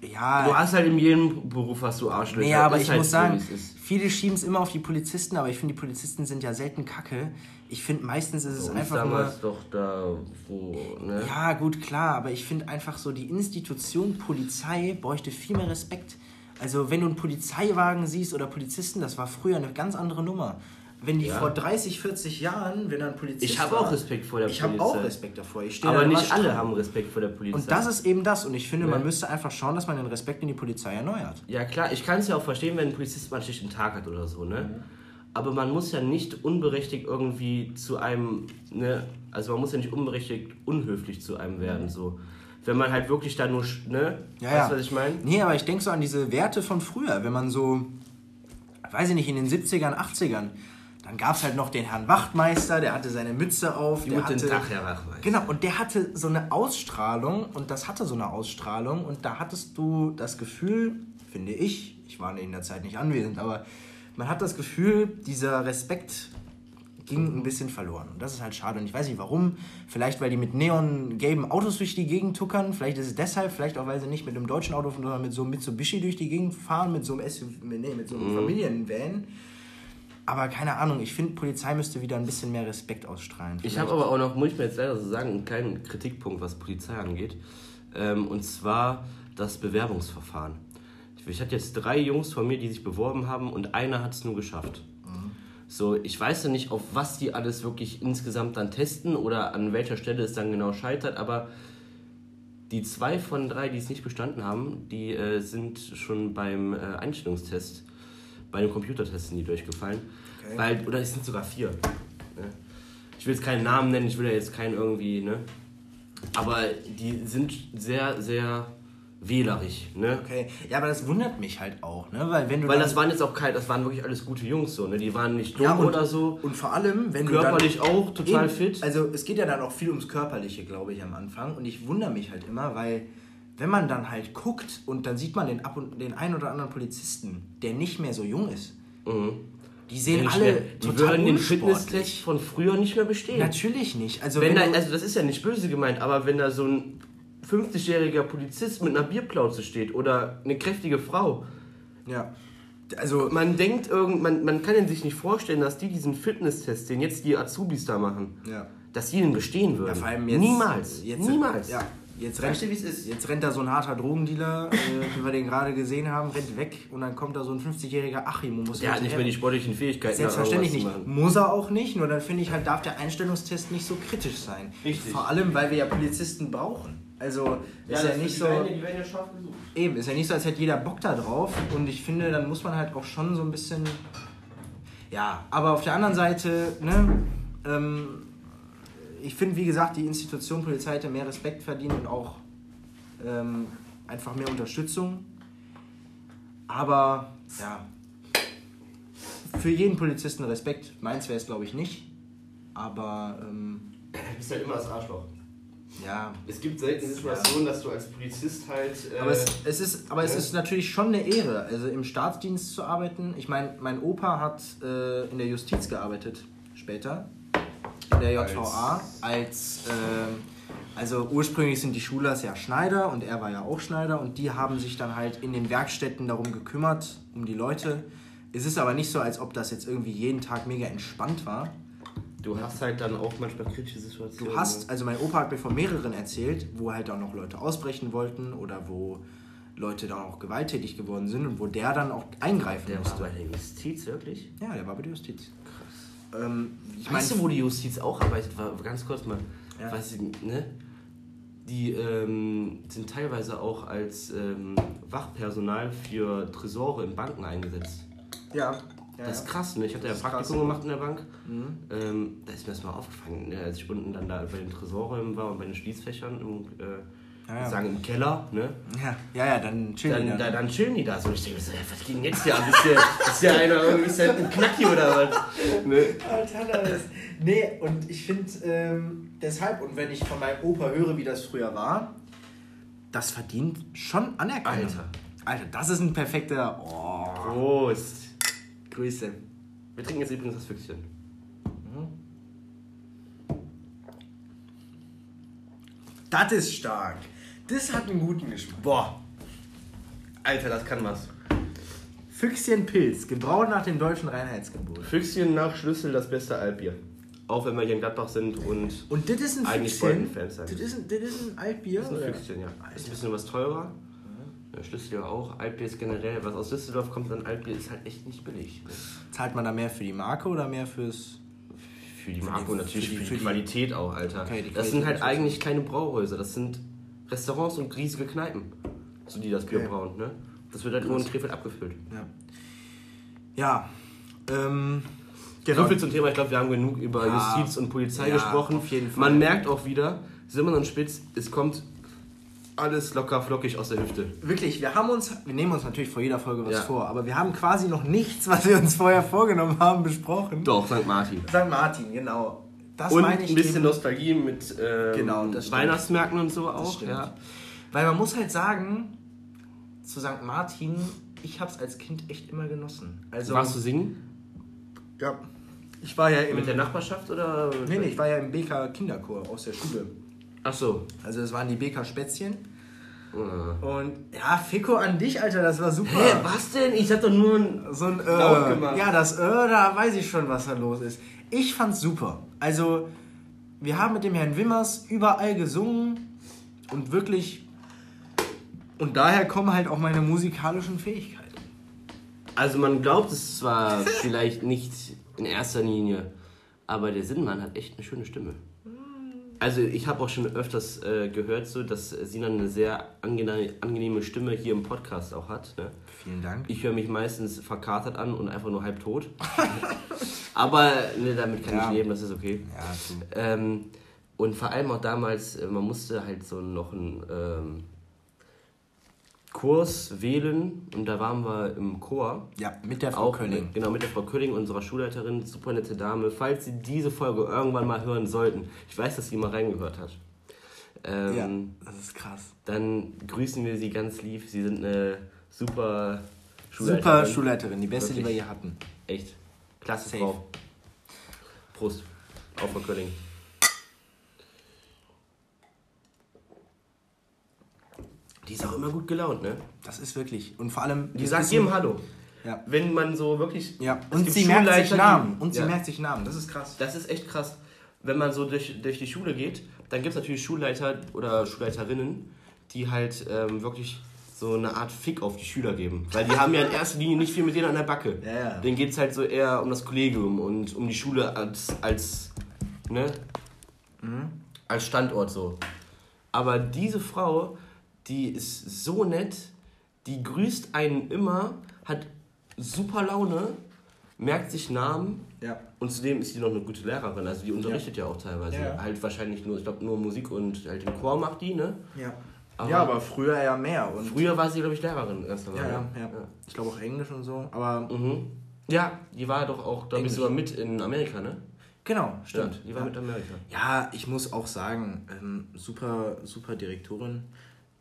Ja, Du hast halt in jedem Beruf hast du Arschlöcher. nee, aber ich halt muss sagen, viele schieben es immer auf die Polizisten, aber ich finde, die Polizisten sind ja selten kacke. Ich finde, meistens ist es einfach nur... damals doch da, wo, ne? Ja, gut, klar, aber ich finde einfach so, die Institution Polizei bräuchte viel mehr Respekt. Also, wenn du einen Polizeiwagen siehst oder Polizisten, das war früher eine ganz andere Nummer. Wenn die Ja. vor 30, 40 Jahren, wenn da ein Polizist Ich habe auch Respekt vor der Ich Polizei. habe auch Respekt davor. Ich Aber nicht alle haben Respekt vor der Polizei. Und das ist eben das. Und ich finde, man Ja. müsste einfach schauen, dass man den Respekt in die Polizei erneuert. Ja klar, ich kann es ja auch verstehen, wenn ein Polizist mal einen schlechten Tag hat oder so, ne? Mhm. Aber man muss ja nicht unberechtigt irgendwie zu einem, ne? Also man muss ja nicht unberechtigt unhöflich zu einem werden, so. Wenn man halt wirklich da nur, ne? Ja, weißt du, ja. was ich meine? Nee, aber ich denke so an diese Werte von früher. Wenn man so, weiß ich nicht, in den 70ern, 80ern, dann gab es halt noch den Herrn Wachtmeister, der hatte seine Mütze auf. Der Guten hatte, Tag, Herr Wachmeister. Genau, und der hatte so eine Ausstrahlung und das hatte so eine Ausstrahlung und da hattest du das Gefühl, finde ich, ich war in der Zeit nicht anwesend, aber man hat das Gefühl, dieser Respekt ging ein bisschen verloren. Und das ist halt schade. Und ich weiß nicht warum. Vielleicht, weil die mit neongelben Autos durch die Gegend tuckern. Vielleicht ist es deshalb. Vielleicht auch, weil sie nicht mit einem deutschen Auto, sondern mit so einem Mitsubishi durch die Gegend fahren. Mit so einem, SUV, nee, mit so einem Familienvan. Aber keine Ahnung, ich finde, Polizei müsste wieder ein bisschen mehr Respekt ausstrahlen. Ich habe aber auch noch, muss ich mir jetzt leider so sagen, einen kleinen Kritikpunkt, was Polizei angeht. Ähm, und zwar das Bewerbungsverfahren. Ich hatte jetzt drei Jungs von mir, die sich beworben haben und einer hat es nur geschafft. So, ich weiß ja nicht, auf was die alles wirklich insgesamt dann testen oder an welcher Stelle es dann genau scheitert, aber die zwei von drei, die es nicht bestanden haben, die äh, sind schon beim äh, Einstellungstest, bei dem Computertest sind die durchgefallen. Okay. Weil, oder es sind sogar vier. Ne? Ich will jetzt keinen Namen nennen, ich will ja jetzt keinen irgendwie, ne? Aber die sind sehr, sehr wählerisch, ne? Okay, ja, aber das wundert mich halt auch, ne? Weil wenn du Weil das waren jetzt auch keine, das waren wirklich alles gute Jungs so, ne? Die waren nicht dumm ja, und, oder so. Und vor allem, wenn Körperlich du dann, auch total Eben, fit. Also es geht ja dann auch viel ums Körperliche, glaube ich, am Anfang. Und ich wundere mich halt immer, weil wenn man dann halt guckt und dann sieht man den, ab und, den einen oder anderen Polizisten, der nicht mehr so jung ist. Die sehen Nicht alle mehr- die total würden den. Fitnesstest von früher nicht mehr bestehen. Natürlich nicht. Also Wenn wenn, da, also das ist ja nicht böse gemeint, aber wenn da so ein 50-jähriger Polizist mit einer Bierplauze steht oder eine kräftige Frau, ja, also man denkt irgend, man, man kann sich nicht vorstellen, dass die diesen Fitnesstest, den jetzt die Azubis da machen, ja. dass die den bestehen würden. Ja, vor allem jetzt, Niemals. Jetzt, Niemals. Ja, jetzt Weißt rennt, du, wie es ist? jetzt rennt da so ein harter Drogendealer, äh, wie wir den gerade gesehen haben, rennt weg und dann kommt da so ein 50-jähriger Achim und muss Der hat nicht mehr die sportlichen Fähigkeiten. Selbstverständlich nicht. machen. Muss er auch nicht, nur dann finde ich halt, darf der Einstellungstest nicht so kritisch sein. Richtig. Vor allem, weil wir ja Polizisten brauchen. Also ist ja, nicht die so. werden ja- die werden ja scharf gesucht. Eben, ist ja nicht so, als hätte jeder Bock da drauf. Und ich finde, dann muss man halt auch schon so ein bisschen. Ja, aber auf der anderen Seite, ne, ähm, ich finde, wie gesagt, die Institution Polizei hätte mehr Respekt verdient und auch ähm, einfach mehr Unterstützung. Aber, ja, für jeden Polizisten Respekt. Meins wäre es, glaube ich, nicht. Aber, ähm, Du bist halt immer das Arschloch. Ja, Es gibt selten Situationen, dass du als Polizist halt. Äh, Aber, es, es ist, aber es ne? ist natürlich schon eine Ehre, also im Staatsdienst zu arbeiten. Ich meine, mein Opa hat äh, in der Justiz gearbeitet, später. In der JVA. Als, ähm, also ursprünglich sind die Schulers ja Schneider und er war ja auch Schneider und die haben sich dann halt in den Werkstätten darum gekümmert, um die Leute. Es ist aber nicht so, als ob das jetzt irgendwie jeden Tag mega entspannt war. Du hast halt dann auch manchmal kritische Situationen. Du hast, also mein Opa hat mir von mehreren erzählt, wo halt auch noch Leute ausbrechen wollten oder wo Leute dann auch gewalttätig geworden sind und wo der dann auch eingreifen Der war musste. bei der Justiz, wirklich? Ja, der war bei der Justiz. Ähm, ich weißt du, wo die Justiz auch arbeitet? War, ganz kurz mal. Ja. Weiß ich, ne? Die ähm, sind teilweise auch als ähm, Wachpersonal für Tresore in Banken eingesetzt. ja, ja, Das ist krass, ne? Ich hatte ja Praktikum krass. gemacht in der Bank. Mhm. Ähm, da ist mir das mal aufgefallen, ne? als ich unten dann da bei den Tresorräumen war und bei den Schließfächern im, äh, Ja, ja. sagen im Keller, ne? Ja, ja, ja, dann chillen die Dann, da. da, dann chillen die da so. Und ich denke mir so, ja, was geht denn jetzt hier ab? Ist der, ist der einer irgendwie ist der ein Knacki oder was? Ne? Alter, das. Nee, und ich finde ähm, deshalb, und wenn ich von meinem Opa höre, wie das früher war, das verdient schon Anerkennung. Alter. Alter, das ist ein perfekter. Oh, Prost. Grüße. Wir trinken jetzt übrigens das Füchschen. Das ist stark. Das hat einen guten Geschmack. Boah. Alter, das kann was. Füchschen Pilz, gebraut nach dem deutschen Reinheitsgebot. Füchschen nach Schlüssel das beste Altbier. Auch wenn wir hier in Gladbach sind und Und das ist ein Eigentlich Füchschen. Fans sein. Das ist ein, das ist ein Altbier. das ist ein oder? Füchschen, ja. Ist ein bisschen was teurer. Ja, Schlüssel ja auch. Altbier ist generell, was aus Düsseldorf kommt, dann Altbier ist halt echt nicht billig. Ne? Zahlt man da mehr für die Marke oder mehr fürs. Für die Marke und natürlich für die- für die, Qualität auch, Alter. Okay, das sind halt eigentlich keine Brauhäuser, das sind Restaurants und riesige Kneipen, so die das Bier Okay. brauen. Ne? Das wird halt nur in Krefeld abgefüllt. Ja. Ja. Ähm, So viel zum Thema, ich glaube, wir haben genug über Ja. Justiz und Polizei Ja, gesprochen. auf jeden Fall. Man merkt auch wieder, Simmern und Spitz, es kommt alles locker flockig aus der Hüfte. Wirklich, wir haben uns, wir nehmen uns natürlich vor jeder Folge was Ja. vor, aber wir haben quasi noch nichts, was wir uns vorher vorgenommen haben, besprochen. Doch, St. Martin. St. Martin, genau. Das Und meine ich ein bisschen eben, Nostalgie mit ähm, Genau. Weihnachtsmärkten und so auch. Ja. Weil man muss halt sagen, zu St. Martin, ich habe es als Kind echt immer genossen. Also, Warst du singen? Ja. Ich war ja im, Mit der Nachbarschaft oder? nee, nee, ich war ja im BK Kinderchor aus der Schule. Ach so. Also es waren die BK Spätzchen. Und ja, Fico an dich, Alter, das war super. Hä, was denn? Ich hab doch nur ein. So ein äh, gemacht. Ja, das äh, da weiß ich schon, was da los ist. Ich fand's super. Also, wir haben mit dem Herrn Wimmers überall gesungen und wirklich. Und daher kommen halt auch meine musikalischen Fähigkeiten. Also man glaubt es zwar vielleicht nicht in erster Linie, aber der Sinnmann hat echt eine schöne Stimme. Also ich habe auch schon öfters äh, gehört, so, dass Sinan eine sehr angenehme, angenehme Stimme hier im Podcast auch hat. Ne? Vielen Dank. Ich höre mich meistens verkatert an und einfach nur halb tot. aber ne, damit kann Ja. ich leben, das ist okay. Ja. Ähm, und vor allem auch damals, äh, man musste halt so noch einen ähm, Kurs wählen und da waren wir im Chor. Ja, mit der Frau Auch Kölling. Mit, genau, mit der Frau Kölling, unserer Schulleiterin, super nette Dame. Falls Sie diese Folge irgendwann mal hören sollten, ich weiß, dass sie mal reingehört hat, ähm, Ja, das ist krass. dann grüßen wir Sie ganz lieb. Sie sind eine super Schulleiterin. Super Schulleiterin, die beste, die wir Wirklich. je hatten. Echt. Klasse Safe. Frau. Prost. Auf Frau Kölling. Die ist auch immer gut gelaunt, ne? Das ist wirklich. Und vor allem. Die sagt jedem Hallo. Ja. Wenn man so wirklich. Ja, und sie merkt sich Namen. Und sie Ja. merkt sich Namen. Das ist krass. Das ist echt krass. Wenn man so durch, durch die Schule geht, dann gibt es natürlich Schulleiter oder Schulleiterinnen, die halt ähm, wirklich so eine Art Fick auf die Schüler geben. Weil die haben ja in erster Linie nicht viel mit denen an der Backe. Ja, ja. Denen geht es halt so eher um das Kollegium und um die Schule als, als, ne? Mhm. als Standort so. Aber diese Frau, die ist so nett, die grüßt einen immer, hat super Laune, merkt sich Namen Ja. und zudem ist sie noch eine gute Lehrerin, also die unterrichtet ja, auch teilweise. Ja, ja. Halt wahrscheinlich nur, ich glaube nur Musik und halt den Chor macht die, ne? Ja. Aber- ja, aber früher ja mehr. Und Früher war sie, glaube ich, Lehrerin erst ja, einmal. ja, ja. Ich glaube auch Englisch und so. Aber Mhm. Ja, die war doch auch, glaube ich, sogar mit in Amerika, ne? genau, stimmt. Ja, die war ja. mit Amerika. Ja, ich muss auch sagen, ähm, super, super Direktorin.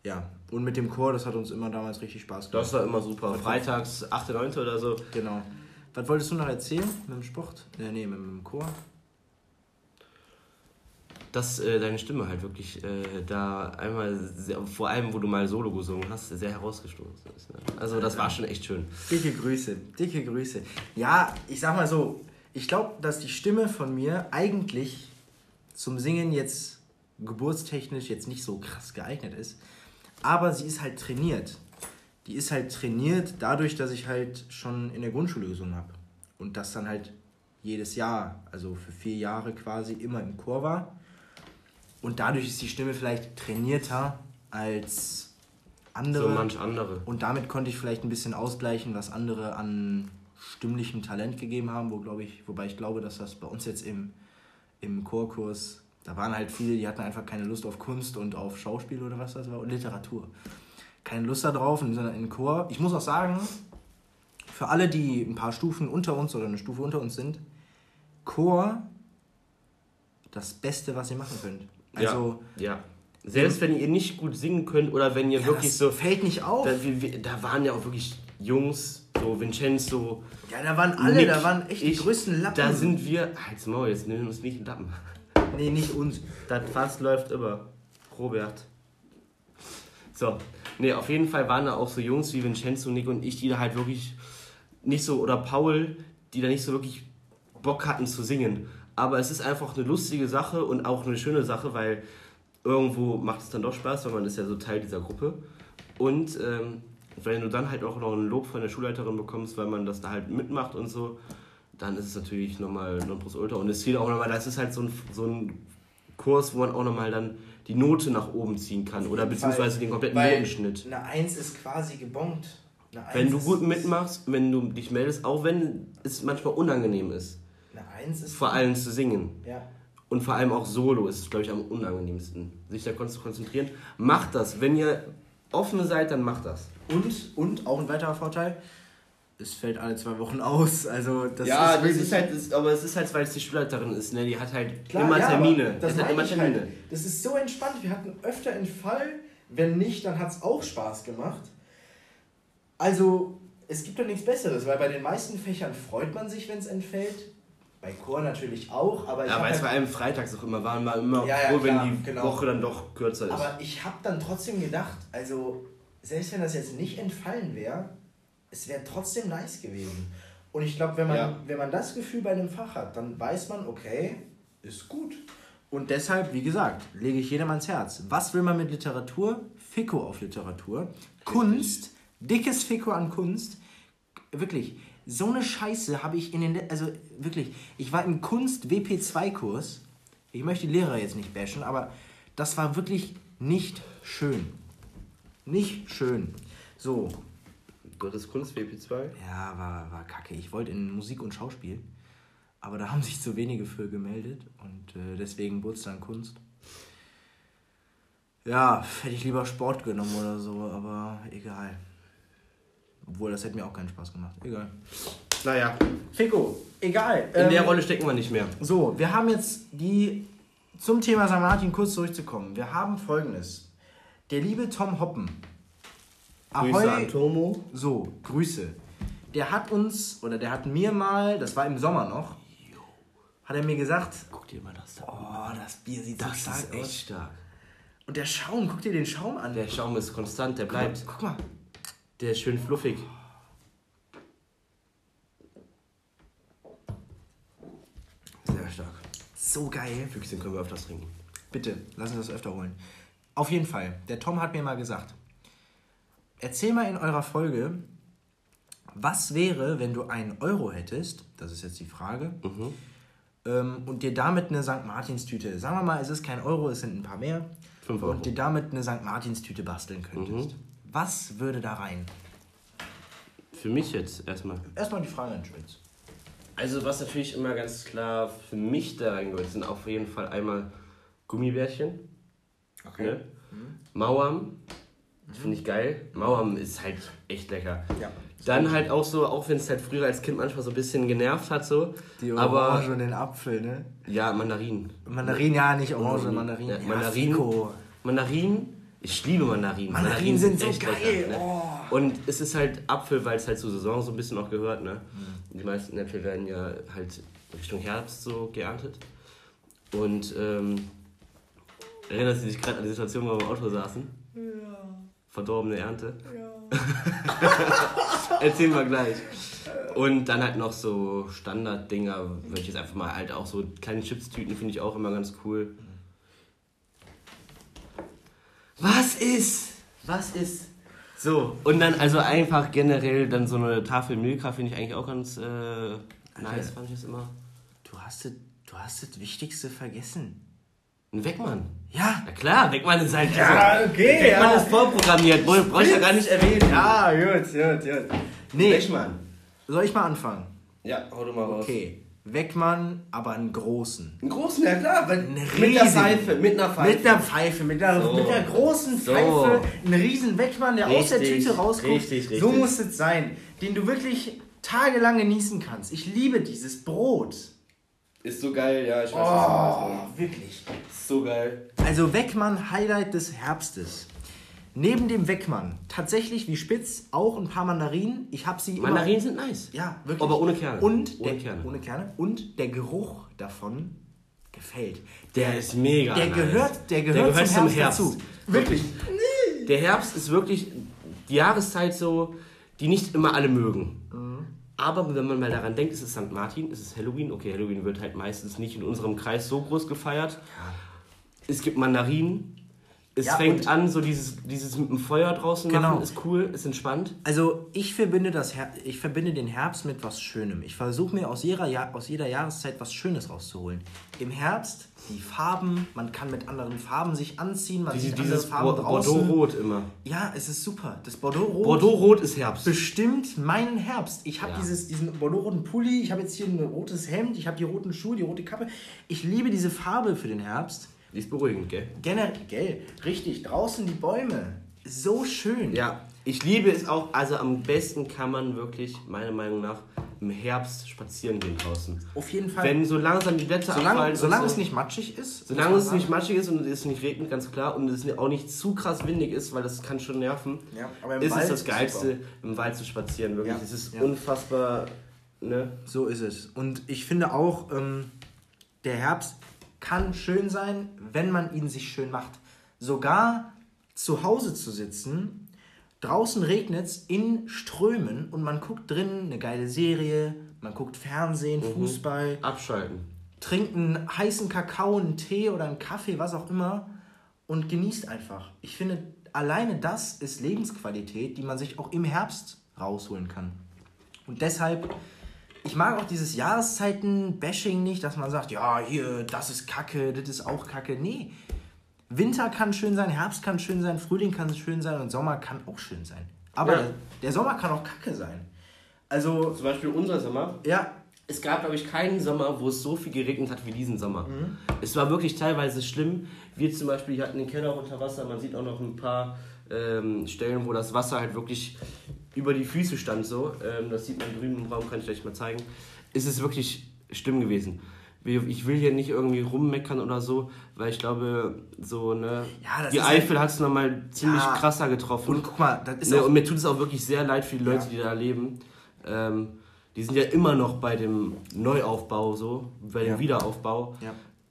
Ja, und mit dem Chor, das hat uns immer damals richtig Spaß gemacht. Das war immer super. Freitags, 8., 9. oder so. Genau. Was wolltest du noch erzählen mit dem Sport? Äh, nee, mit dem Chor. Dass äh, deine Stimme halt wirklich äh, da einmal, sehr, vor allem, wo du mal Solo gesungen hast, sehr herausgestoßen ist. Ne? Also, das war schon echt schön. Dicke Grüße, dicke Grüße. Ja, ich sag mal so, ich glaube, dass die Stimme von mir eigentlich zum Singen jetzt geburtstechnisch jetzt nicht so krass geeignet ist. Aber sie ist halt trainiert. Die ist halt trainiert dadurch, dass ich halt schon in der Grundschule gesungen habe. Und das dann halt jedes Jahr, also für vier Jahre quasi immer im Chor war. Und dadurch ist die Stimme vielleicht trainierter als andere. So manch andere. Und damit konnte ich vielleicht ein bisschen ausgleichen, was andere an stimmlichem Talent gegeben haben, wo, glaube ich, wobei ich glaube, dass das bei uns jetzt im, im Chorkurs, da waren halt viele, die hatten einfach keine Lust auf Kunst und auf Schauspiel oder was das war und Literatur. Keine Lust darauf, sondern in Chor. Ich muss auch sagen, für alle, die ein paar Stufen unter uns oder eine Stufe unter uns sind, Chor das Beste, was ihr machen könnt. Also, ja, ja. Selbst wenn ihr nicht gut singen könnt oder wenn ihr ja, wirklich das so. fällt nicht auf. Da, wir, da waren ja auch wirklich Jungs, so Vincenzo. ja, da waren alle, Nick, da waren echt die ich, größten Lappen. Da sind wir. Halt's Maul, jetzt nehmen wir uns nicht in Lappen. Nee, nicht uns. Das Fass läuft immer. Robert. So. Nee, auf jeden Fall waren da auch so Jungs wie Vincenzo, Nick und ich, die da halt wirklich nicht so, oder Paul, die da nicht so wirklich Bock hatten zu singen. Aber es ist einfach eine lustige Sache und auch eine schöne Sache, weil irgendwo macht es dann doch Spaß, weil man ist ja so Teil dieser Gruppe. Und ähm, wenn du dann halt auch noch ein Lob von der Schulleiterin bekommst, weil man das da halt mitmacht und so, dann ist es natürlich nochmal Nonplusultra. Und es zählt auch nochmal, das ist halt so ein, so ein Kurs, wo man auch nochmal dann die Note nach oben ziehen kann oder beziehungsweise den kompletten Notenschnitt. Eine 1 ist quasi gebongt. Wenn du gut mitmachst, wenn du dich meldest, auch wenn es manchmal unangenehm ist, Eine 1 ist. vor allem zu singen. Ja. Und vor allem auch solo ist es, glaube ich, am unangenehmsten, sich da zu konzentrieren. Macht das. Wenn ihr offen seid, dann macht das. Und, und auch ein weiterer Vorteil, es fällt alle zwei Wochen aus. Also das ja, ist das ist halt, das, aber es ist halt, weil es die Schulleiterin ist, ne? Die hat halt Klar, immer ja, Termine. Das, hat meine immer Termine. halt. das ist so entspannt. Wir hatten öfter einen Fall. Wenn nicht, dann hat es auch Spaß gemacht. Also, es gibt doch nichts Besseres, weil bei den meisten Fächern freut man sich, wenn es entfällt. Bei Chor natürlich auch, aber ich Ja, weil es halt- bei einem freitags auch immer waren, wir immer Ja, ja, froh, klar, wenn die genau. Woche dann doch kürzer ist. Aber ich habe dann trotzdem gedacht, also selbst wenn das jetzt nicht entfallen wäre, es wäre trotzdem nice gewesen. Und ich glaube, wenn, man Ja. wenn man das Gefühl bei einem Fach hat, dann weiß man, okay, ist gut. Und deshalb, wie gesagt, lege ich jedem ans Herz. Was will man mit Literatur? Fico auf Literatur. Kunst, dickes Fico an Kunst. Wirklich, so eine Scheiße habe ich in den, also wirklich, ich war im Kunst WP2-Kurs. Ich möchte die Lehrer jetzt nicht bashen, aber das war wirklich nicht schön. Nicht schön. So, Du hattest Kunst WP2? ja, war, war kacke. Ich wollte in Musik und Schauspiel, aber da haben sich zu wenige für gemeldet und äh, deswegen wurde es dann Kunst. Ja, hätte ich lieber Sport genommen oder so, aber egal. Obwohl, das hätte mir auch keinen Spaß gemacht. Egal. Naja, Fico, egal. in der Ähm, Rolle stecken wir nicht mehr. So, wir haben jetzt die. Zum Thema St. Martin kurz zurückzukommen. Wir haben folgendes. Der liebe Tom Hoppen. Grüße an Tomo. So, Grüße. Der hat uns, oder der hat mir mal, das war im Sommer noch, hat er mir gesagt, Guck dir mal das da oh, das Bier sieht Das so ist stark echt aus. stark. Und der Schaum, guck dir den Schaum an. Der Schaum ist konstant, der bleibt. Guck mal. Der ist schön fluffig. Sehr stark. So geil. Füchschen können wir öfters trinken. Bitte, lass uns das öfter holen. Auf jeden Fall, der Tom hat mir mal gesagt, erzähl mal in eurer Folge, was wäre, wenn du einen Euro hättest, das ist jetzt die Frage, ähm, und dir damit eine St. Martins-Tüte, sagen wir mal, es ist kein Euro, es sind ein paar mehr, Fünf Euro. und dir damit eine St. Martins-Tüte basteln könntest. Was würde da rein? Für mich jetzt erstmal. Erstmal die Frage an Schmitz. Also was natürlich immer ganz klar für mich da reingehört, sind auf jeden Fall einmal Gummibärchen. Ne? Mauern. Das finde ich geil. Mauern ist halt echt lecker. Ja. Dann halt auch so, auch wenn es halt früher als Kind manchmal so ein bisschen genervt hat, so. Die aber Orange und den Apfel, ne? ja, Mandarinen. Mandarin, ja, nicht Orange, Mandarin. Ja, Ja, Mandarinen. Fico. Mandarinen. Ich liebe Mandarinen. Mandarinen sind so echt geil, lecker, ne? oh. Und es ist halt Apfel, weil es halt zur Saison so ein bisschen auch gehört. Ne? Mhm. Die meisten Äpfel werden ja halt Richtung Herbst so geerntet. Und ähm, erinnerst du dich gerade an die Situation, wo wir im Auto saßen? Ja. Verdorbene Ernte? Ja. Erzählen wir gleich. Und dann halt noch so Standarddinger, würde ich jetzt einfach mal halt auch so kleine Chipstüten finde ich auch immer ganz cool. Was ist? Was ist? So, und dann also einfach generell dann so eine Tafel Milka finde ich eigentlich auch ganz äh, nice, fand ich es immer. Du hast, das, du hast das Wichtigste vergessen. Ein Weckmann. Ja. Na klar, Weckmann ist halt. Ja, okay, Weckmann ja. ist vorprogrammiert, brauche brauch ich ja gar nicht erwähnen. Ja, gut, gut, gut. Nee, Weckmann. soll ich mal anfangen? Ja, hau du mal raus. Okay. Weckmann, aber einen großen. Einen großen, ja klar, weil Einen mit einer. Pfeife, mit einer Pfeife. Mit einer Pfeife, mit einer, So. mit einer großen So. Pfeife, ein riesen Weckmann, der aus der Richtig, Tüte rauskommt. richtig, richtig. So muss es sein, den du wirklich tagelang genießen kannst. Ich liebe dieses Brot. Ist so geil, ja, ich weiß. Oh, wirklich. Ist so geil. Also Weckmann, Highlight des Herbstes. Neben dem Weckmann, tatsächlich wie Spitz, auch ein paar Mandarinen. Ich habe sie immer- Mandarinen sind nice. Ja, wirklich. Aber ohne Kerne. Und Ohne der, Kerne. Ohne Kerne. Und der Geruch davon gefällt. Der ist mega Der nice. gehört, der gehört, gehört zum, zum Herbst, Herbst. dazu. Wirklich. Der Herbst ist wirklich die Jahreszeit so, die nicht immer alle mögen. Mhm. Aber wenn man mal daran denkt, es ist St. Martin, es ist Halloween. Okay, Halloween wird halt meistens nicht in unserem Kreis so groß gefeiert. Es gibt Mandarinen. Es Ja, fängt an, so dieses, dieses mit dem Feuer draußen Genau. machen, ist cool, ist entspannt. Also ich verbinde, das Her ich verbinde den Herbst mit was Schönem. Ich versuche mir aus jeder, ja aus jeder Jahreszeit was Schönes rauszuholen. Im Herbst die Farben, man kann mit anderen Farben sich anziehen, man Diese, sieht dieses Farben Bo- draußen. Bordeaux-Rot immer. Ja, es ist super. Das Bordeaux-Rot Bordeaux-Rot ist Herbst. bestimmt meinen Herbst. Ich habe Ja. dieses diesen Bordeaux-roten Pulli, ich habe jetzt hier ein rotes Hemd, ich habe die roten Schuhe, die rote Kappe. Ich liebe diese Farbe für den Herbst. Die ist beruhigend, gell? Generell, gell, richtig, draußen die Bäume. So schön. Ja, ich liebe es auch. Also am besten kann man wirklich, meiner Meinung nach, im Herbst spazieren gehen draußen. Auf jeden Fall. Wenn so langsam die Blätter solange abfallen. solange es so, nicht matschig ist. Solange es nicht matschig ist und es nicht regnet, ganz klar, und es auch nicht zu krass windig ist, weil das kann schon nerven, Ja, aber im ist Wald es das Geilste, super. im Wald zu spazieren. Wirklich, Ja, es ist ja. unfassbar Ne? So ist es. Und ich finde auch, ähm, der Herbst kann schön sein, wenn man ihn sich schön macht. Sogar zu Hause zu sitzen, draußen regnet es in Strömen und man guckt drinnen eine geile Serie, man guckt Fernsehen, Fußball, Abschalten. trinkt einen heißen Kakao, einen Tee oder einen Kaffee, was auch immer und genießt einfach. Ich finde, alleine das ist Lebensqualität, die man sich auch im Herbst rausholen kann. Und deshalb, ich mag auch dieses Jahreszeiten-Bashing nicht, dass man sagt, ja, hier, das ist Kacke, das ist auch Kacke. Nee, Winter kann schön sein, Herbst kann schön sein, Frühling kann schön sein und Sommer kann auch schön sein. Aber Ja. der, der Sommer kann auch Kacke sein. Also, Zum Beispiel unser Sommer. ja, Es gab, glaube ich, keinen Sommer, wo es so viel geregnet hat wie diesen Sommer. Es war wirklich teilweise schlimm. Wir zum Beispiel hatten den Keller unter Wasser. Man sieht auch noch ein paar ähm, Stellen, wo das Wasser halt wirklich über die Füße stand. So. Ähm, das sieht man drüben im Raum, kann ich euch mal zeigen. Es ist wirklich schlimm gewesen. Ich will hier nicht irgendwie rummeckern oder so, weil ich glaube, so, ne, Ja, das die ist Eifel hat es nochmal ziemlich Ja. krasser getroffen. und guck mal, das ist Ne, und mir tut es auch wirklich sehr leid für die Leute, Ja. die da leben. Ähm, die sind ja immer noch bei dem Neuaufbau so, bei dem. Wiederaufbau.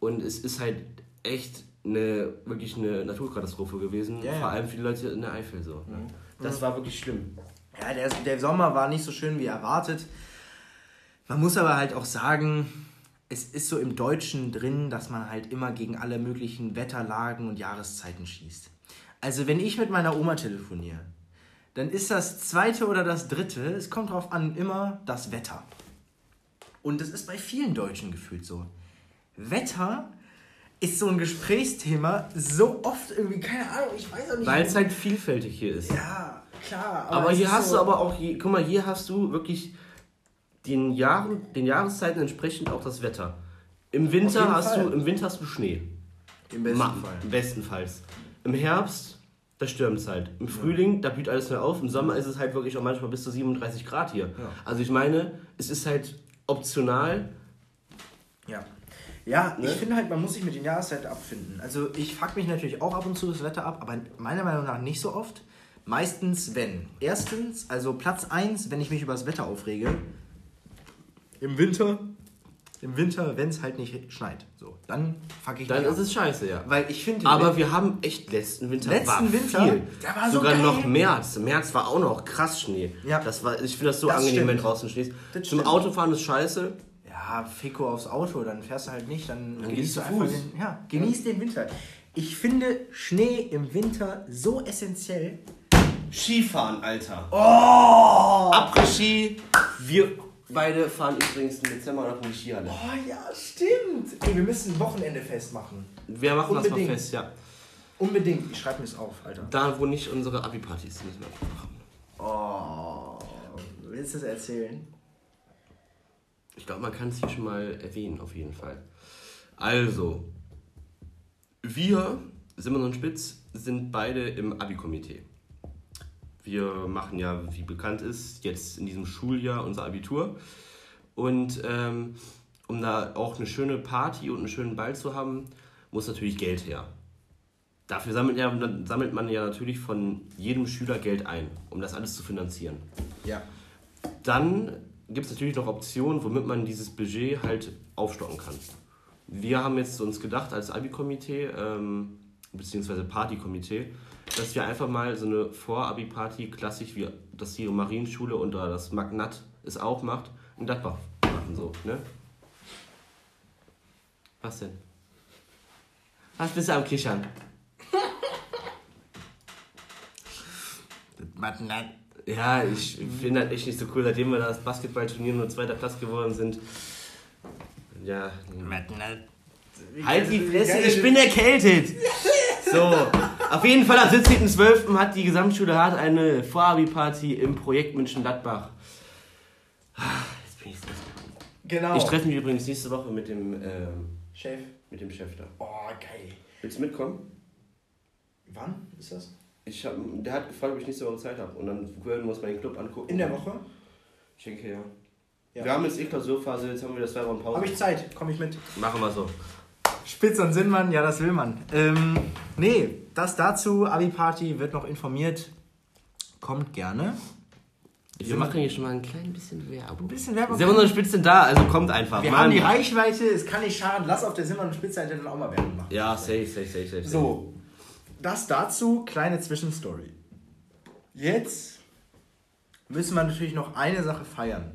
Und es ist halt echt eine, wirklich eine Naturkatastrophe gewesen. Vor allem für die Leute in der Eifel so. Ne? Das war wirklich schlimm. Ja, der, der Sommer war nicht so schön wie erwartet. Man muss aber halt auch sagen, es ist so im Deutschen drin, dass man halt immer gegen alle möglichen Wetterlagen und Jahreszeiten schießt. Also wenn ich mit meiner Oma telefoniere, dann ist das zweite oder das dritte, es kommt drauf an, immer das Wetter. Und das ist bei vielen Deutschen gefühlt so. Wetter ist so ein Gesprächsthema so oft irgendwie, keine Ahnung, ich weiß auch nicht. Weil es halt vielfältig hier ist. ja, klar. aber es hier hast so- du aber auch, hier, guck mal, hier hast du wirklich den, Jahren, den Jahreszeiten entsprechend auch das Wetter. Im Winter, hast Fall. du, Im Winter hast du Schnee. Im besten Ma- Fall. Bestenfalls. Im Herbst, da stürmt es halt. Im Frühling, da blüht alles mehr auf. Im Sommer ist es halt wirklich auch manchmal bis zu 37 Grad hier. Ja. Also ich meine, es ist halt optional. Ja. Ja, Ne? ich finde halt, man muss sich mit den Jahreszeiten abfinden. Also ich fuck mich natürlich auch ab und zu das Wetter ab, aber meiner Meinung nach nicht so oft. Meistens, wenn. Erstens, also Platz 1, wenn ich mich über das Wetter aufrege. Im Winter. Im Winter, wenn es halt nicht schneit. So, dann fuck ich Dann mich ist ab. es scheiße, ja. Weil ich finde... Aber wir haben echt letzten Winter Letzten war Winter? viel. Der war so Sogar geil. noch März. März war auch noch krass Schnee. Ja. Das war, ich finde das so Das angenehm, stimmt. wenn draußen Schnee ist. Das Zum stimmt. Autofahren ist scheiße. Ja, Fico aufs Auto, dann fährst du halt nicht, dann, Dann genießt gehst du Fuß. den, ja, genieß den Winter. Ich finde Schnee im Winter so essentiell. Skifahren, Alter. Oh! Après-Ski. Wir beide fahren übrigens im Dezember noch in die Skihalle. Oh ja, stimmt. Ey, wir müssen ein Wochenende festmachen. Wir machen das Unbedingt. mal fest, ja. Unbedingt. Ich schreibe mir es auf, Alter. Da, wo nicht unsere Abi-Partys müssen wir machen. Oh. Willst du es erzählen? Ich glaube, man kann es hier schon mal erwähnen, auf jeden Fall. Also, wir, Simon und Spitz, sind beide im Abi-Komitee. Wir machen ja, wie bekannt ist, jetzt in diesem Schuljahr unser Abitur. Und ähm, um da auch eine schöne Party und einen schönen Ball zu haben, muss natürlich Geld her. Dafür sammelt, ja, sammelt man ja natürlich von jedem Schüler Geld ein, um das alles zu finanzieren. Ja. Dann gibt es natürlich noch Optionen, womit man dieses Budget halt aufstocken kann. Wir haben jetzt uns gedacht als Abi-Komitee, ähm, beziehungsweise Party-Komitee, dass wir einfach mal so eine Vor-Abi-Party, klassisch wie das hier Marienschule und da das Magnat es auch macht, in Gladbach machen so, ne? Was denn? Was bist du am Kichern? Ja, ich finde das echt nicht so cool, seitdem wir das Basketballturnier nur zweiter Platz geworden sind. Ja. Halt die Fresse, ich bin erkältet! So, auf jeden Fall am 17.12. hat die Gesamtschule Hart eine Vorabi-Party im Projekt München-Gladbach. Jetzt bin ich so. Genau. Ich treffe mich übrigens nächste Woche mit dem, ähm, Chef. mit dem Chef da. Oh, geil. Willst du mitkommen? Wann ist das? Ich hab, der hat gefragt, ob ich nächste Woche Zeit habe. Und dann würden wir uns mal den Club angucken. In der Woche? Ich denke ja. Ja. Wir haben jetzt eh Klausurphase, jetzt haben wir das zwei Wochen Pause. Habe ich Zeit? Komme ich mit. Machen wir so. Spitz und Sinnmann, ja, das will man. Ähm, nee, das dazu. Abi-Party wird noch informiert. Kommt gerne. Wir machen hier schon mal ein klein bisschen Werbung. Ein bisschen Werbung. Simon und Spitz sind da, also kommt einfach. Wir Mann. haben die Reichweite, es kann nicht schaden. Lass auf der Simon und Spitzseite dann auch mal Werbung machen. Ja, safe, safe, safe, safe. So, das dazu, kleine Zwischenstory. Jetzt müssen wir natürlich noch eine Sache feiern.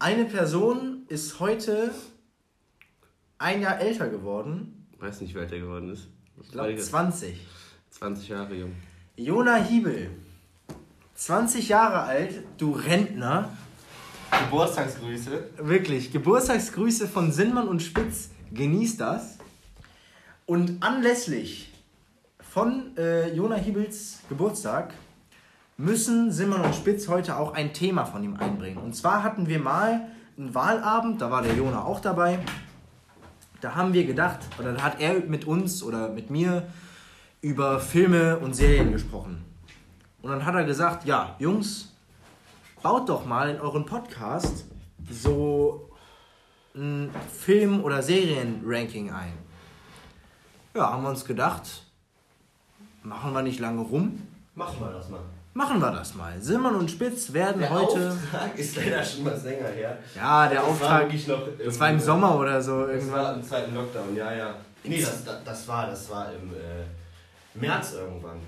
Eine Person ist heute ein Jahr älter geworden. Weiß nicht, wie alt er geworden ist. Ich glaube 20. 20 Jahre jung. Jona Hiebel. 20 Jahre alt, du Rentner. Geburtstagsgrüße. Wirklich, Geburtstagsgrüße von Sinnmann und Spitz. Genießt das. Und anlässlich von äh, Jona Hiebels Geburtstag müssen Simmern und Spitz heute auch ein Thema von ihm einbringen. Und zwar hatten wir mal einen Wahlabend, da war der Jona auch dabei. Da haben wir gedacht, oder da hat er mit uns oder mit mir über Filme und Serien gesprochen. Und dann hat er gesagt, ja, Jungs, baut doch mal in euren Podcast so ein Film- oder Serien-Ranking ein. Ja, haben wir uns gedacht, machen wir nicht lange rum, Machen wir das mal. Machen wir das mal. Simmern und Spitz werden heute... Auftrag ist leider schon was länger her. Ja, der Das war Auftrag, wirklich noch das war im Sommer oder so Das war irgendwann. im zweiten Lockdown, ja, ja. Nee, das, das, das war, das war im äh, März irgendwann,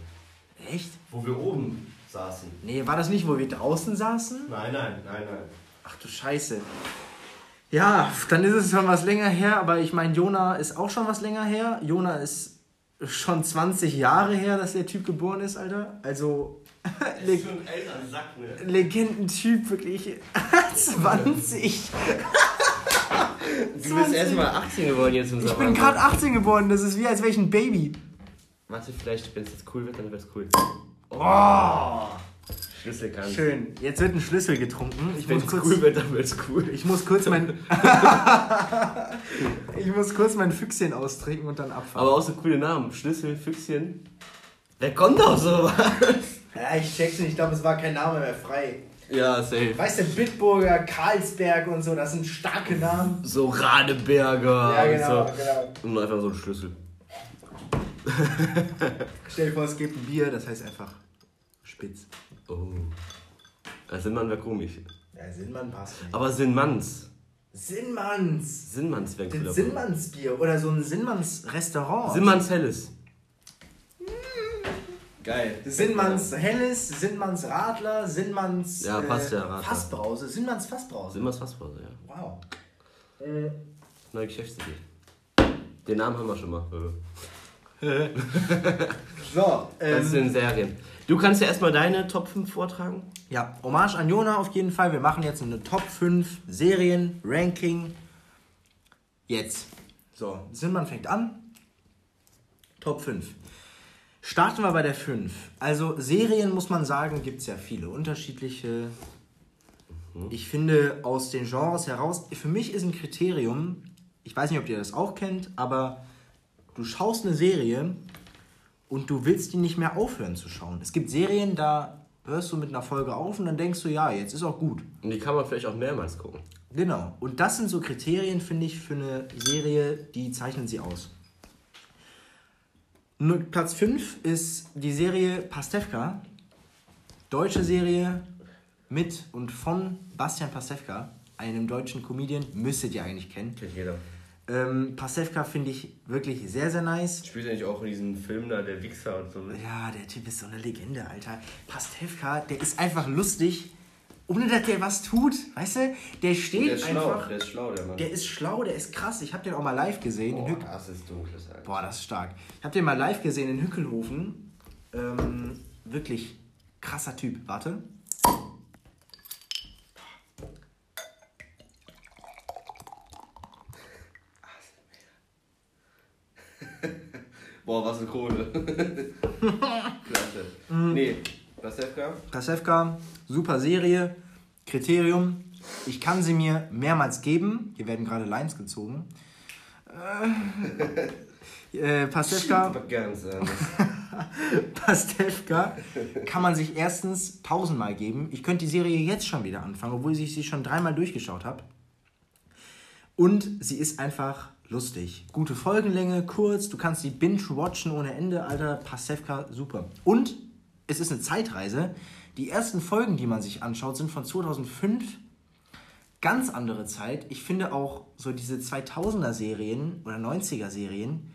Echt? wo wir oben saßen. Nee, war das nicht, wo wir draußen saßen? Nein, nein, nein, nein. Ach du Scheiße. Ja, dann ist es schon was länger her, aber ich meine, Jona ist auch schon was länger her. Jona ist schon 20 Jahre her, dass der Typ geboren ist, Alter. Also, Le schon ein älterer Sack, ne? Legendentyp, wirklich. 20. Du bist erst mal 18 geworden jetzt im Sommer. Ich bin gerade 18 geworden, das ist wie als wäre ich ein Baby. Warte, vielleicht, wenn es jetzt cool wird, dann wird es cool. Oh, Schlüssel kann. schön. Jetzt wird ein Schlüssel getrunken. Ich Wenn muss es kurz, cool wird, dann wird es cool. ich muss kurz mein... ich muss kurz mein Füchschen austrinken und dann abfahren. Aber auch so coole Namen. Schlüssel, Füchschen. Wer kommt auf sowas? Ja, ich check's nicht, ich glaube, es war kein Name mehr frei. Ja, safe. Weißt du, Bitburger, Karlsberg und so, das sind starke Namen. So Radeberger. Ja, genau, und, so. genau. und einfach so ein Schlüssel. Stell dir vor, es gibt ein Bier, das heißt einfach Spitz. Oh. Ja, Sinnmann wäre komisch. Ja, Sinnmann passt nicht. Aber Sinnmanns. Sinnmanns. Sinnmanns wäre cooler. Sinnmannsbier oder so ein Sinnmanns-Restaurant. Sinnmanns Helles. Geil. Sinnmanns Helles, Sinnmanns Radler, Sinnmanns Ja, passt ja, Radler. Fassbrause. Sinnmanns Fassbrause. Sinnmanns Fassbrause, ja. Wow. Äh, Neue Geschäftsidee. Den Namen haben wir schon mal. so, Das ähm, sind Serien. Du kannst ja erstmal deine Top 5 vortragen. ja, Hommage an Jona auf jeden Fall. Wir machen jetzt eine Top 5 Serien, Ranking. Jetzt. So, Sinnmann fängt an. Top 5. Starten wir bei der 5. Also Serien muss man sagen, gibt es ja viele unterschiedliche. Ich finde aus den Genres heraus, für mich ist ein Kriterium, ich weiß nicht, ob ihr das auch kennt, aber du schaust eine Serie und du willst die nicht mehr aufhören zu schauen. Es gibt Serien, da hörst du mit einer Folge auf und dann denkst du, ja, jetzt ist auch gut. Und die kann man vielleicht auch mehrmals gucken. Genau. Und das sind so Kriterien, finde ich, für eine Serie, die zeichnen sie aus. Platz 5 ist die Serie Pastewka. Deutsche Serie mit und von Bastian Pastewka, einem deutschen Comedian, müsstet ihr eigentlich kennen. Kennt jeder. Ähm, Pastewka finde ich wirklich sehr, sehr nice. Spielt eigentlich auch in diesem Film da, der Wichser und so. Ne? Ja, der Typ ist so eine Legende, Alter. Pastewka, der ist einfach lustig, ohne dass der was tut. Weißt du? Der steht Der ist schlau, einfach. der ist schlau, der Mann. Der ist schlau, der ist krass. Ich habe den auch mal live gesehen. in Boah, das ist dunkles, Alter. Boah, das ist stark. Ich habe den mal live gesehen in Hückelhofen. Ähm, wirklich krasser Typ. Warte. Boah, was eine Kohle. Klasse. Nee, Pastewka? Pasewka, super Serie. Kriterium. Ich kann sie mir mehrmals geben. Hier werden gerade Lines gezogen. Äh, äh, Pastewka. Pastewka kann man sich erstens tausendmal geben. Ich könnte die Serie jetzt schon wieder anfangen, obwohl ich sie schon dreimal durchgeschaut habe. Und sie ist einfach lustig. Gute Folgenlänge, kurz, du kannst die binge-watchen ohne Ende, Alter. Pastewka, super. Und es ist eine Zeitreise. Die ersten Folgen, die man sich anschaut, sind von 2005. Ganz andere Zeit. Ich finde auch so diese 2000er-Serien oder 90er-Serien,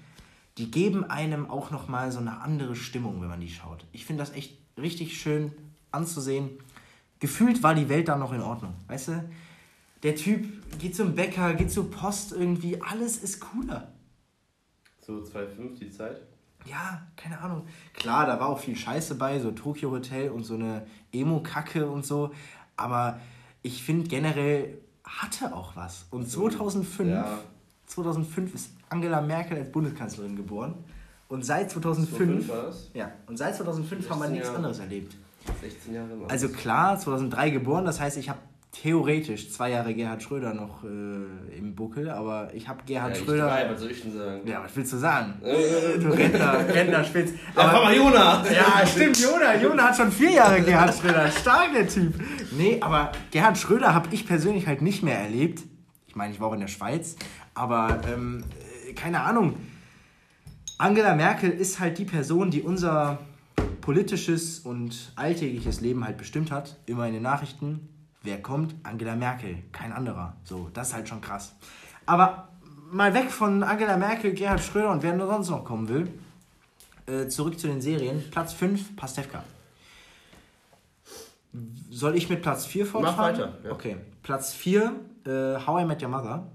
die geben einem auch nochmal so eine andere Stimmung, wenn man die schaut. Ich finde das echt richtig schön anzusehen. Gefühlt war die Welt da noch in Ordnung, weißt du? Der Typ geht zum Bäcker, geht zur Post irgendwie, alles ist cooler. So 2,5 die Zeit? Ja, keine Ahnung. Klar, da war auch viel Scheiße bei, so Tokyo Hotel und so eine Emo-Kacke und so. Aber ich finde generell hatte auch was. Und 2005, ja. 2005 ist Angela Merkel als Bundeskanzlerin geboren. Und seit 2005, 2005 war das? Ja, und seit 2005 haben wir nichts Jahre. anderes erlebt. 16 Jahre. Also klar, 2003 geboren, das heißt, ich habe theoretisch zwei Jahre Gerhard Schröder noch äh, im Buckel, aber ich habe Gerhard ja, Schröder. Drei, was soll ich denn sagen? Ja, was willst du sagen? du Rentner, Rentnerspitz. Aber, ja, mal Jona! Ja, stimmt, Jona. Jona hat schon vier Jahre Gerhard Schröder. Stark, der Typ. Nee, aber Gerhard Schröder habe ich persönlich halt nicht mehr erlebt. Ich meine, ich war auch in der Schweiz, aber ähm, äh, keine Ahnung. Angela Merkel ist halt die Person, die unser politisches und alltägliches Leben halt bestimmt hat. Immer in den Nachrichten, Wer kommt? Angela Merkel, kein anderer. So, das ist halt schon krass. Aber mal weg von Angela Merkel, Gerhard Schröder und wer nur sonst noch kommen will. Äh, zurück zu den Serien. Platz 5, Pastewka. Soll ich mit Platz 4 fortfahren? Mach weiter. Ja. Okay. Platz 4, äh, How I Met Your Mother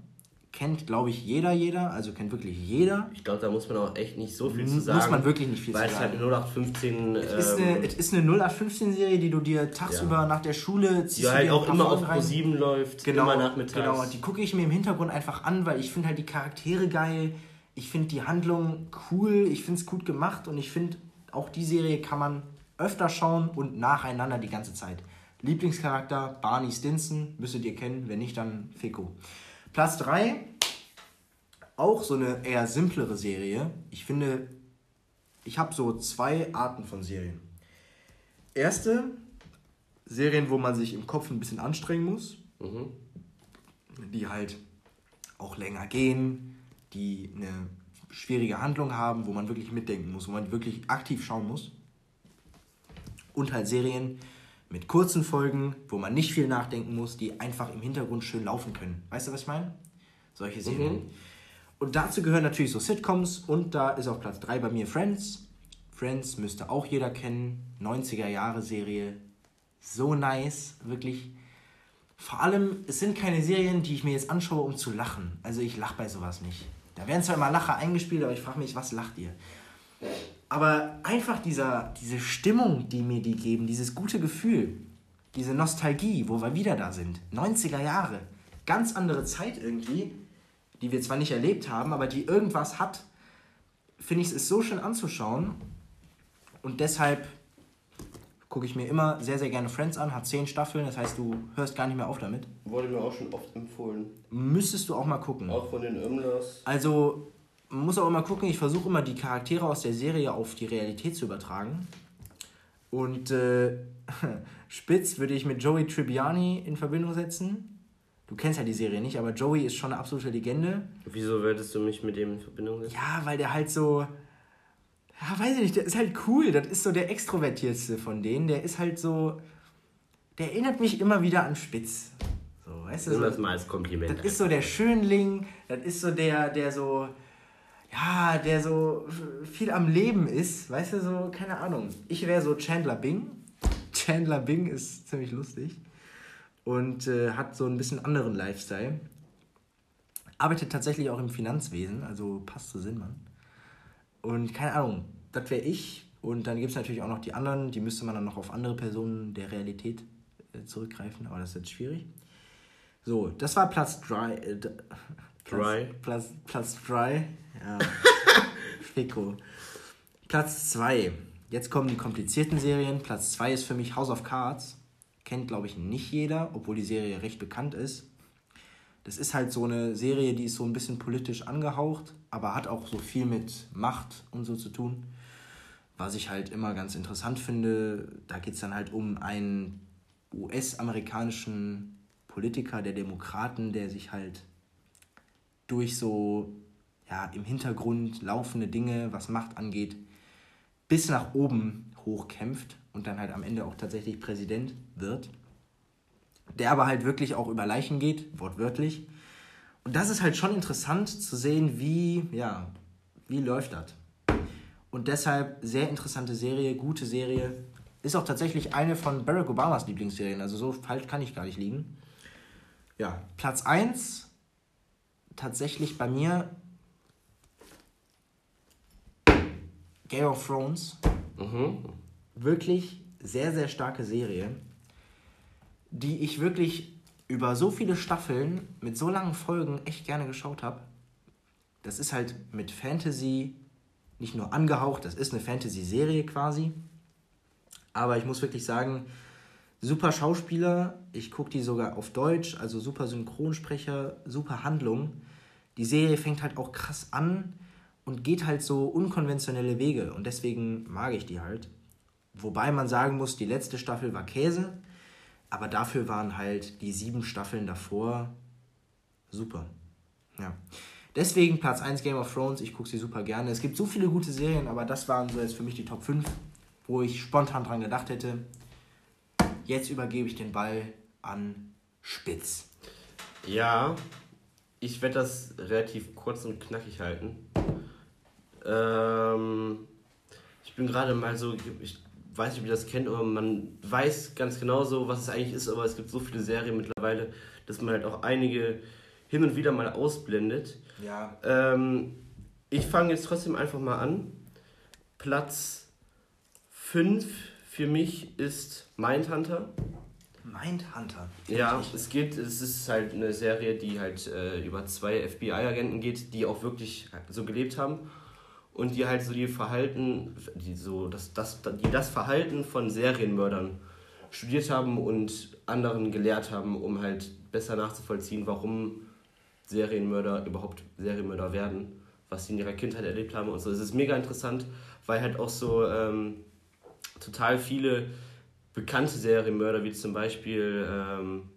kennt, glaube ich, jeder, jeder. Also kennt wirklich jeder. Ich glaube, da muss man auch echt nicht so viel zu sagen. Muss man wirklich nicht viel zu sagen. Weil es halt eine 0815... Es ist eine, ähm, es ist eine 0815-Serie, die du dir tagsüber ja. nach der Schule ziehst. Die halt auch immer auf Pro 7 läuft, genau, immer nachmittags. Genau, die gucke ich mir im Hintergrund einfach an, weil ich finde halt die Charaktere geil. Ich finde die Handlung cool. Ich finde es gut gemacht. Und ich finde, auch die Serie kann man öfter schauen und nacheinander die ganze Zeit. Lieblingscharakter Barney Stinson, müsstet ihr kennen. Wenn nicht, dann Fico. Platz 3, auch so eine eher simplere Serie. Ich finde, ich habe so zwei Arten von Serien. Erste, Serien, wo man sich im Kopf ein bisschen anstrengen muss. Mhm. Die halt auch länger gehen, die eine schwierige Handlung haben, wo man wirklich mitdenken muss, wo man wirklich aktiv schauen muss. Und halt Serien, mit kurzen Folgen, wo man nicht viel nachdenken muss, die einfach im Hintergrund schön laufen können. Weißt du, was ich meine? Solche Serien. Mhm. Und dazu gehören natürlich so Sitcoms und da ist auf Platz 3 bei mir Friends. Friends müsste auch jeder kennen. 90er Jahre Serie. So nice, wirklich. Vor allem, es sind keine Serien, die ich mir jetzt anschaue, um zu lachen. Also ich lache bei sowas nicht. Da werden zwar immer Lacher eingespielt, aber ich frage mich, was lacht ihr? Aber einfach dieser, diese Stimmung, die mir die geben, dieses gute Gefühl, diese Nostalgie, wo wir wieder da sind. 90er Jahre. Ganz andere Zeit irgendwie, die wir zwar nicht erlebt haben, aber die irgendwas hat, finde ich es so schön anzuschauen. Und deshalb gucke ich mir immer sehr, sehr gerne Friends an. Hat zehn Staffeln, das heißt, du hörst gar nicht mehr auf damit. Wurde mir auch schon oft empfohlen. Müsstest du auch mal gucken. Auch von den Irmlers. Also, man muss auch immer gucken, ich versuche immer die Charaktere aus der Serie auf die Realität zu übertragen. Und äh, Spitz würde ich mit Joey Tribbiani in Verbindung setzen. Du kennst ja die Serie nicht, aber Joey ist schon eine absolute Legende. Wieso würdest du mich mit dem in Verbindung setzen? Ja, weil der halt so. Ja, weiß ich nicht, der ist halt cool. Das ist so der extrovertiertste von denen. Der ist halt so. Der erinnert mich immer wieder an Spitz. So, weißt du? So, das mal als Kompliment. Das ist so der Schönling, das ist so der, der so ja, der so viel am Leben ist, weißt du, so, keine Ahnung. Ich wäre so Chandler Bing. Chandler Bing ist ziemlich lustig und äh, hat so ein bisschen anderen Lifestyle. Arbeitet tatsächlich auch im Finanzwesen, also passt zu Sinnmann. Und keine Ahnung, das wäre ich. Und dann gibt es natürlich auch noch die anderen, die müsste man dann noch auf andere Personen der Realität äh, zurückgreifen, aber das ist jetzt schwierig. So, das war Platz 3. Äh, Dry. Platz, Platz 3. Ja. Fico. Platz 2. Jetzt kommen die komplizierten Serien. Platz 2 ist für mich House of Cards. Kennt, glaube ich, nicht jeder, obwohl die Serie recht bekannt ist. Das ist halt so eine Serie, die ist so ein bisschen politisch angehaucht, aber hat auch so viel mit Macht und so zu tun. Was ich halt immer ganz interessant finde, da geht es dann halt um einen US-amerikanischen Politiker der Demokraten, der sich halt durch so ja, im Hintergrund laufende Dinge, was Macht angeht, bis nach oben hochkämpft. und dann halt am Ende auch tatsächlich Präsident wird. Der aber halt wirklich auch über Leichen geht, wortwörtlich. Und das ist halt schon interessant zu sehen, wie, ja, wie läuft das. Und deshalb sehr interessante Serie, gute Serie. Ist auch tatsächlich eine von Barack Obamas Lieblingsserien, also so falsch kann ich gar nicht liegen. Ja, Platz 1 tatsächlich bei mir Game of Thrones. Mhm. Wirklich sehr, sehr starke Serie, die ich wirklich über so viele Staffeln mit so langen Folgen echt gerne geschaut habe. Das ist halt mit Fantasy nicht nur angehaucht, das ist eine Fantasy-Serie quasi. Aber ich muss wirklich sagen, super Schauspieler, ich gucke die sogar auf Deutsch, also super Synchronsprecher, super Handlung. Die Serie fängt halt auch krass an und geht halt so unkonventionelle Wege und deswegen mag ich die halt. Wobei man sagen muss, die letzte Staffel war Käse, aber dafür waren halt die sieben Staffeln davor super. Ja. Deswegen Platz 1 Game of Thrones, ich gucke sie super gerne. Es gibt so viele gute Serien, aber das waren so jetzt für mich die Top 5, wo ich spontan dran gedacht hätte. Jetzt übergebe ich den Ball an Spitz. Ja, ich werde das relativ kurz und knackig halten. Ähm, ich bin gerade mal so, ich weiß nicht, ob ihr das kennt, aber man weiß ganz genau so, was es eigentlich ist, aber es gibt so viele Serien mittlerweile, dass man halt auch einige hin und wieder mal ausblendet. Ja. Ähm, ich fange jetzt trotzdem einfach mal an. Platz 5 für mich ist Mindhunter. Mindhunter? Ja, es geht, es ist halt eine Serie, die halt äh, über zwei FBI-Agenten geht, die auch wirklich so gelebt haben und die halt so die Verhalten, die so das, das, die das Verhalten von Serienmördern studiert haben und anderen gelehrt haben, um halt besser nachzuvollziehen, warum Serienmörder überhaupt Serienmörder werden, was sie in ihrer Kindheit erlebt haben und so. Es ist mega interessant, weil halt auch so ähm, total viele bekannte Serienmörder, wie zum Beispiel ähm,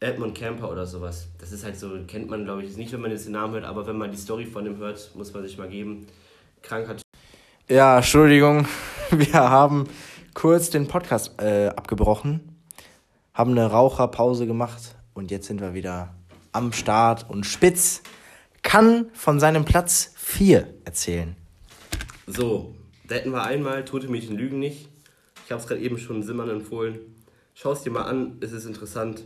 Edmund Camper oder sowas. Das ist halt so, kennt man glaube ich nicht, wenn man jetzt den Namen hört, aber wenn man die Story von dem hört, muss man sich mal geben. Krankheit. Ja, Entschuldigung, wir haben kurz den Podcast äh, abgebrochen, haben eine Raucherpause gemacht und jetzt sind wir wieder am Start und Spitz kann von seinem Platz 4 erzählen. So, da hätten wir einmal Tote Mädchen lügen nicht. Ich habe es gerade eben schon Simmern empfohlen. Schau es dir mal an, es ist interessant.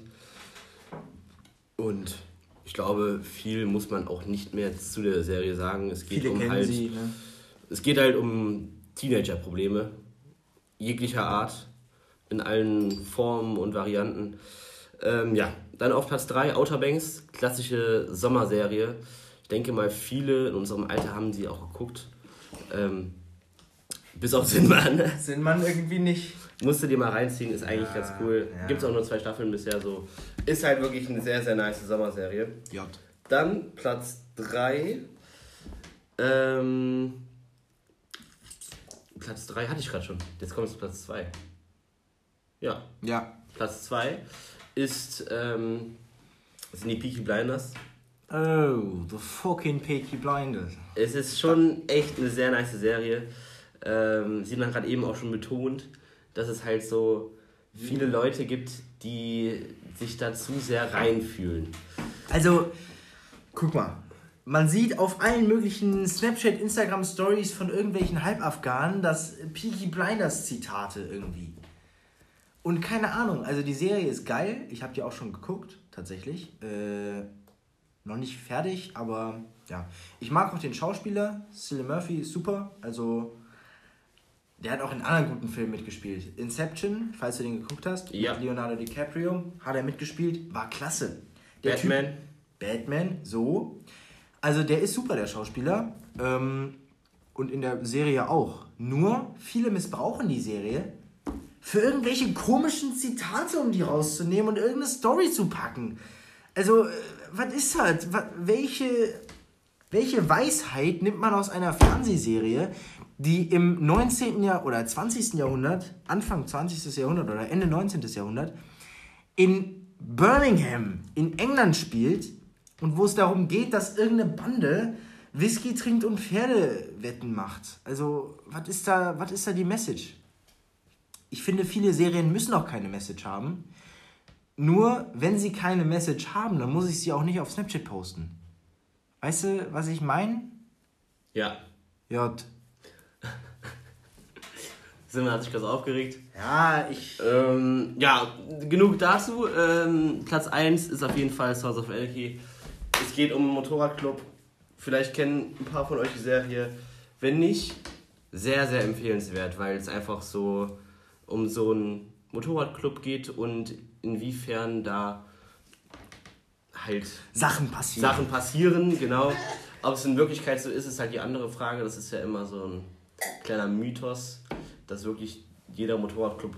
Und ich glaube, viel muss man auch nicht mehr zu der Serie sagen. Es geht Viele um halt, sie, ne? Es geht halt um Teenager-Probleme jeglicher Art, in allen Formen und Varianten. Ähm, ja, dann auf Platz 3 Outer Banks, klassische Sommerserie. Ich denke mal, viele in unserem Alter haben sie auch geguckt. Ähm, bis auf Sinnmann. Sinnmann irgendwie nicht. Musst du dir mal reinziehen, ist eigentlich ja, ganz cool. Ja. Gibt es auch nur zwei Staffeln bisher so. Ist halt wirklich eine sehr, sehr nice Sommerserie. J. Dann Platz 3. Ähm, Platz 3 hatte ich gerade schon. Jetzt kommt es zu Platz 2. Ja. Ja. Platz 2 ist, ähm, sind die Peaky Blinders. Oh, the fucking Peaky Blinders. Es ist schon echt eine sehr nice Serie. Ähm, Sie haben gerade eben auch schon betont, dass es halt so viele Leute gibt, die sich dazu sehr reinfühlen. Also, guck mal. Man sieht auf allen möglichen Snapchat, Instagram Stories von irgendwelchen Halbafghanen das Peaky Blinders Zitate irgendwie. Und keine Ahnung, also die Serie ist geil. Ich habe die auch schon geguckt, tatsächlich. Äh, noch nicht fertig, aber ja. Ich mag auch den Schauspieler. Cillian Murphy ist super. Also, der hat auch in anderen guten Filmen mitgespielt. Inception, falls du den geguckt hast. Ja. Mit Leonardo DiCaprio hat er mitgespielt. War klasse. Der Batman. Typ, Batman, so. Also, der ist super, der Schauspieler. Ähm, und in der Serie auch. Nur, viele missbrauchen die Serie für irgendwelche komischen Zitate, um die rauszunehmen und irgendeine Story zu packen. Also, äh, was ist das? welche, welche Weisheit nimmt man aus einer Fernsehserie, die im 19. Jahr oder 20. Jahrhundert, Anfang 20. Jahrhundert oder Ende 19. Jahrhundert, in Birmingham in England spielt und wo es darum geht, dass irgendeine Bande Whisky trinkt und Pferdewetten macht. Also, was ist da, was ist da die Message? Ich finde, viele Serien müssen auch keine Message haben. Nur, wenn sie keine Message haben, dann muss ich sie auch nicht auf Snapchat posten. Weißt du, was ich meine? Ja. J. Simon hat sich ganz aufgeregt. Ja, ich. Ähm, ja, genug dazu. Ähm, Platz 1 ist auf jeden Fall Sons of Elki. Es geht um einen Motorradclub. Vielleicht kennen ein paar von euch die Serie. Wenn nicht, sehr, sehr empfehlenswert, weil es einfach so um so einen Motorradclub geht und inwiefern da halt Sachen passieren. Sachen passieren, genau. Ob es in Wirklichkeit so ist, ist halt die andere Frage. Das ist ja immer so ein kleiner Mythos, dass wirklich jeder Motorradclub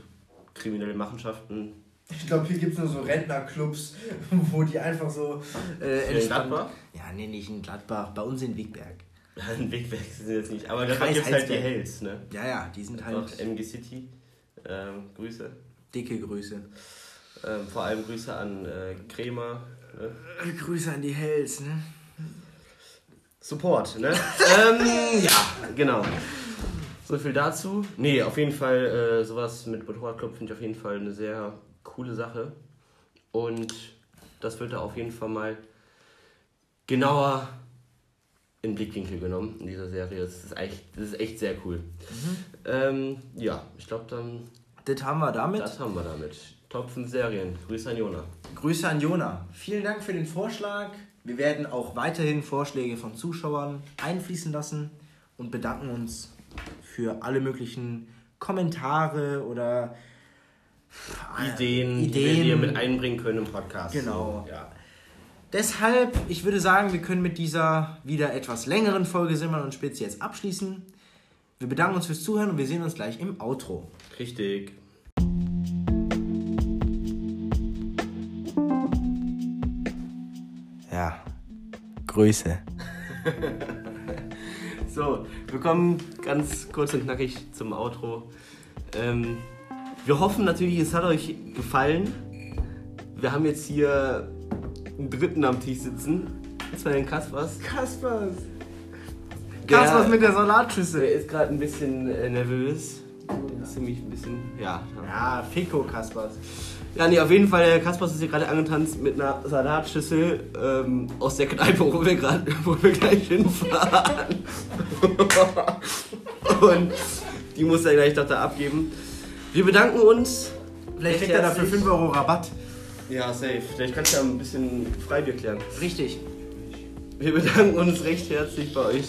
kriminelle Machenschaften Ich glaube, hier gibt es nur so Rentnerclubs, wo die einfach so äh, in Gladbach? Ja, nee, nicht in Gladbach, bei uns in Wegberg. Ein Wegweg sind sie jetzt nicht. Aber da gibt es halt die. Hells, ne? Ja, ja, die sind halt Einfach MG City. Ähm, Grüße. dicke Grüße. Ähm, vor allem Grüße an äh, Kremer. Ne? Grüße an die Hells, ne? Support, ne? ähm, ja, genau. So viel dazu. Nee, auf jeden Fall, äh, sowas mit Motorradclub finde ich auf jeden Fall eine sehr coole Sache. Und das wird da auf jeden Fall mal genauer in Blickwinkel genommen in dieser Serie. Das ist echt, das ist echt sehr cool. Ähm, ja, ich glaube, dann Das haben wir damit. das haben wir damit. Top 5 Serien. Grüße an Jona. Grüße an Jona. Vielen Dank für den Vorschlag. Wir werden auch weiterhin Vorschläge von Zuschauern einfließen lassen und bedanken uns für alle möglichen Kommentare oder Ideen, die wir mit einbringen können im Podcast. Genau. So, ja. Deshalb, ich würde sagen, wir können mit dieser wieder etwas längeren Folge Simmern und Spitz jetzt abschließen. Wir bedanken uns fürs Zuhören und wir sehen uns gleich im Outro. Richtig. Ja, Grüße. So, wir kommen ganz kurz und knackig zum Outro. Ähm, wir hoffen natürlich, es hat euch gefallen. Wir haben jetzt hier einen dritten am Tisch sitzen. Das war den Kaspers. Kaspers. Der- Kaspers mit der Der Salatschüssel. ist gerade ein bisschen äh, nervös. Ziemlich ein bisschen, ja. Ja, Fico Kaspers. Ja, nee, auf jeden Fall, der Kaspers ist hier gerade angetanzt mit einer Salatschüssel ähm, aus der Kneipe, wo wir gerade, wo wir gleich hinfahren. Und die muss er gleich doch da abgeben. Wir bedanken uns. Vielleicht kriegt er dafür herzlich. 5 Euro Rabatt. Ja, safe. Vielleicht kannst du ja ein bisschen Freibier klären. Richtig. Wir bedanken uns recht herzlich bei euch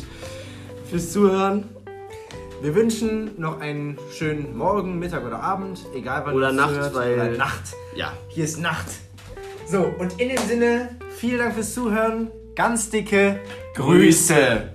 fürs Zuhören. Wir wünschen noch einen schönen Morgen, Mittag oder Abend, egal wann Oder ihr Nacht, zuhört. weil- Oder Nacht. Ja. Hier ist Nacht. So, und in dem Sinne, vielen Dank fürs Zuhören. Ganz dicke Grüße.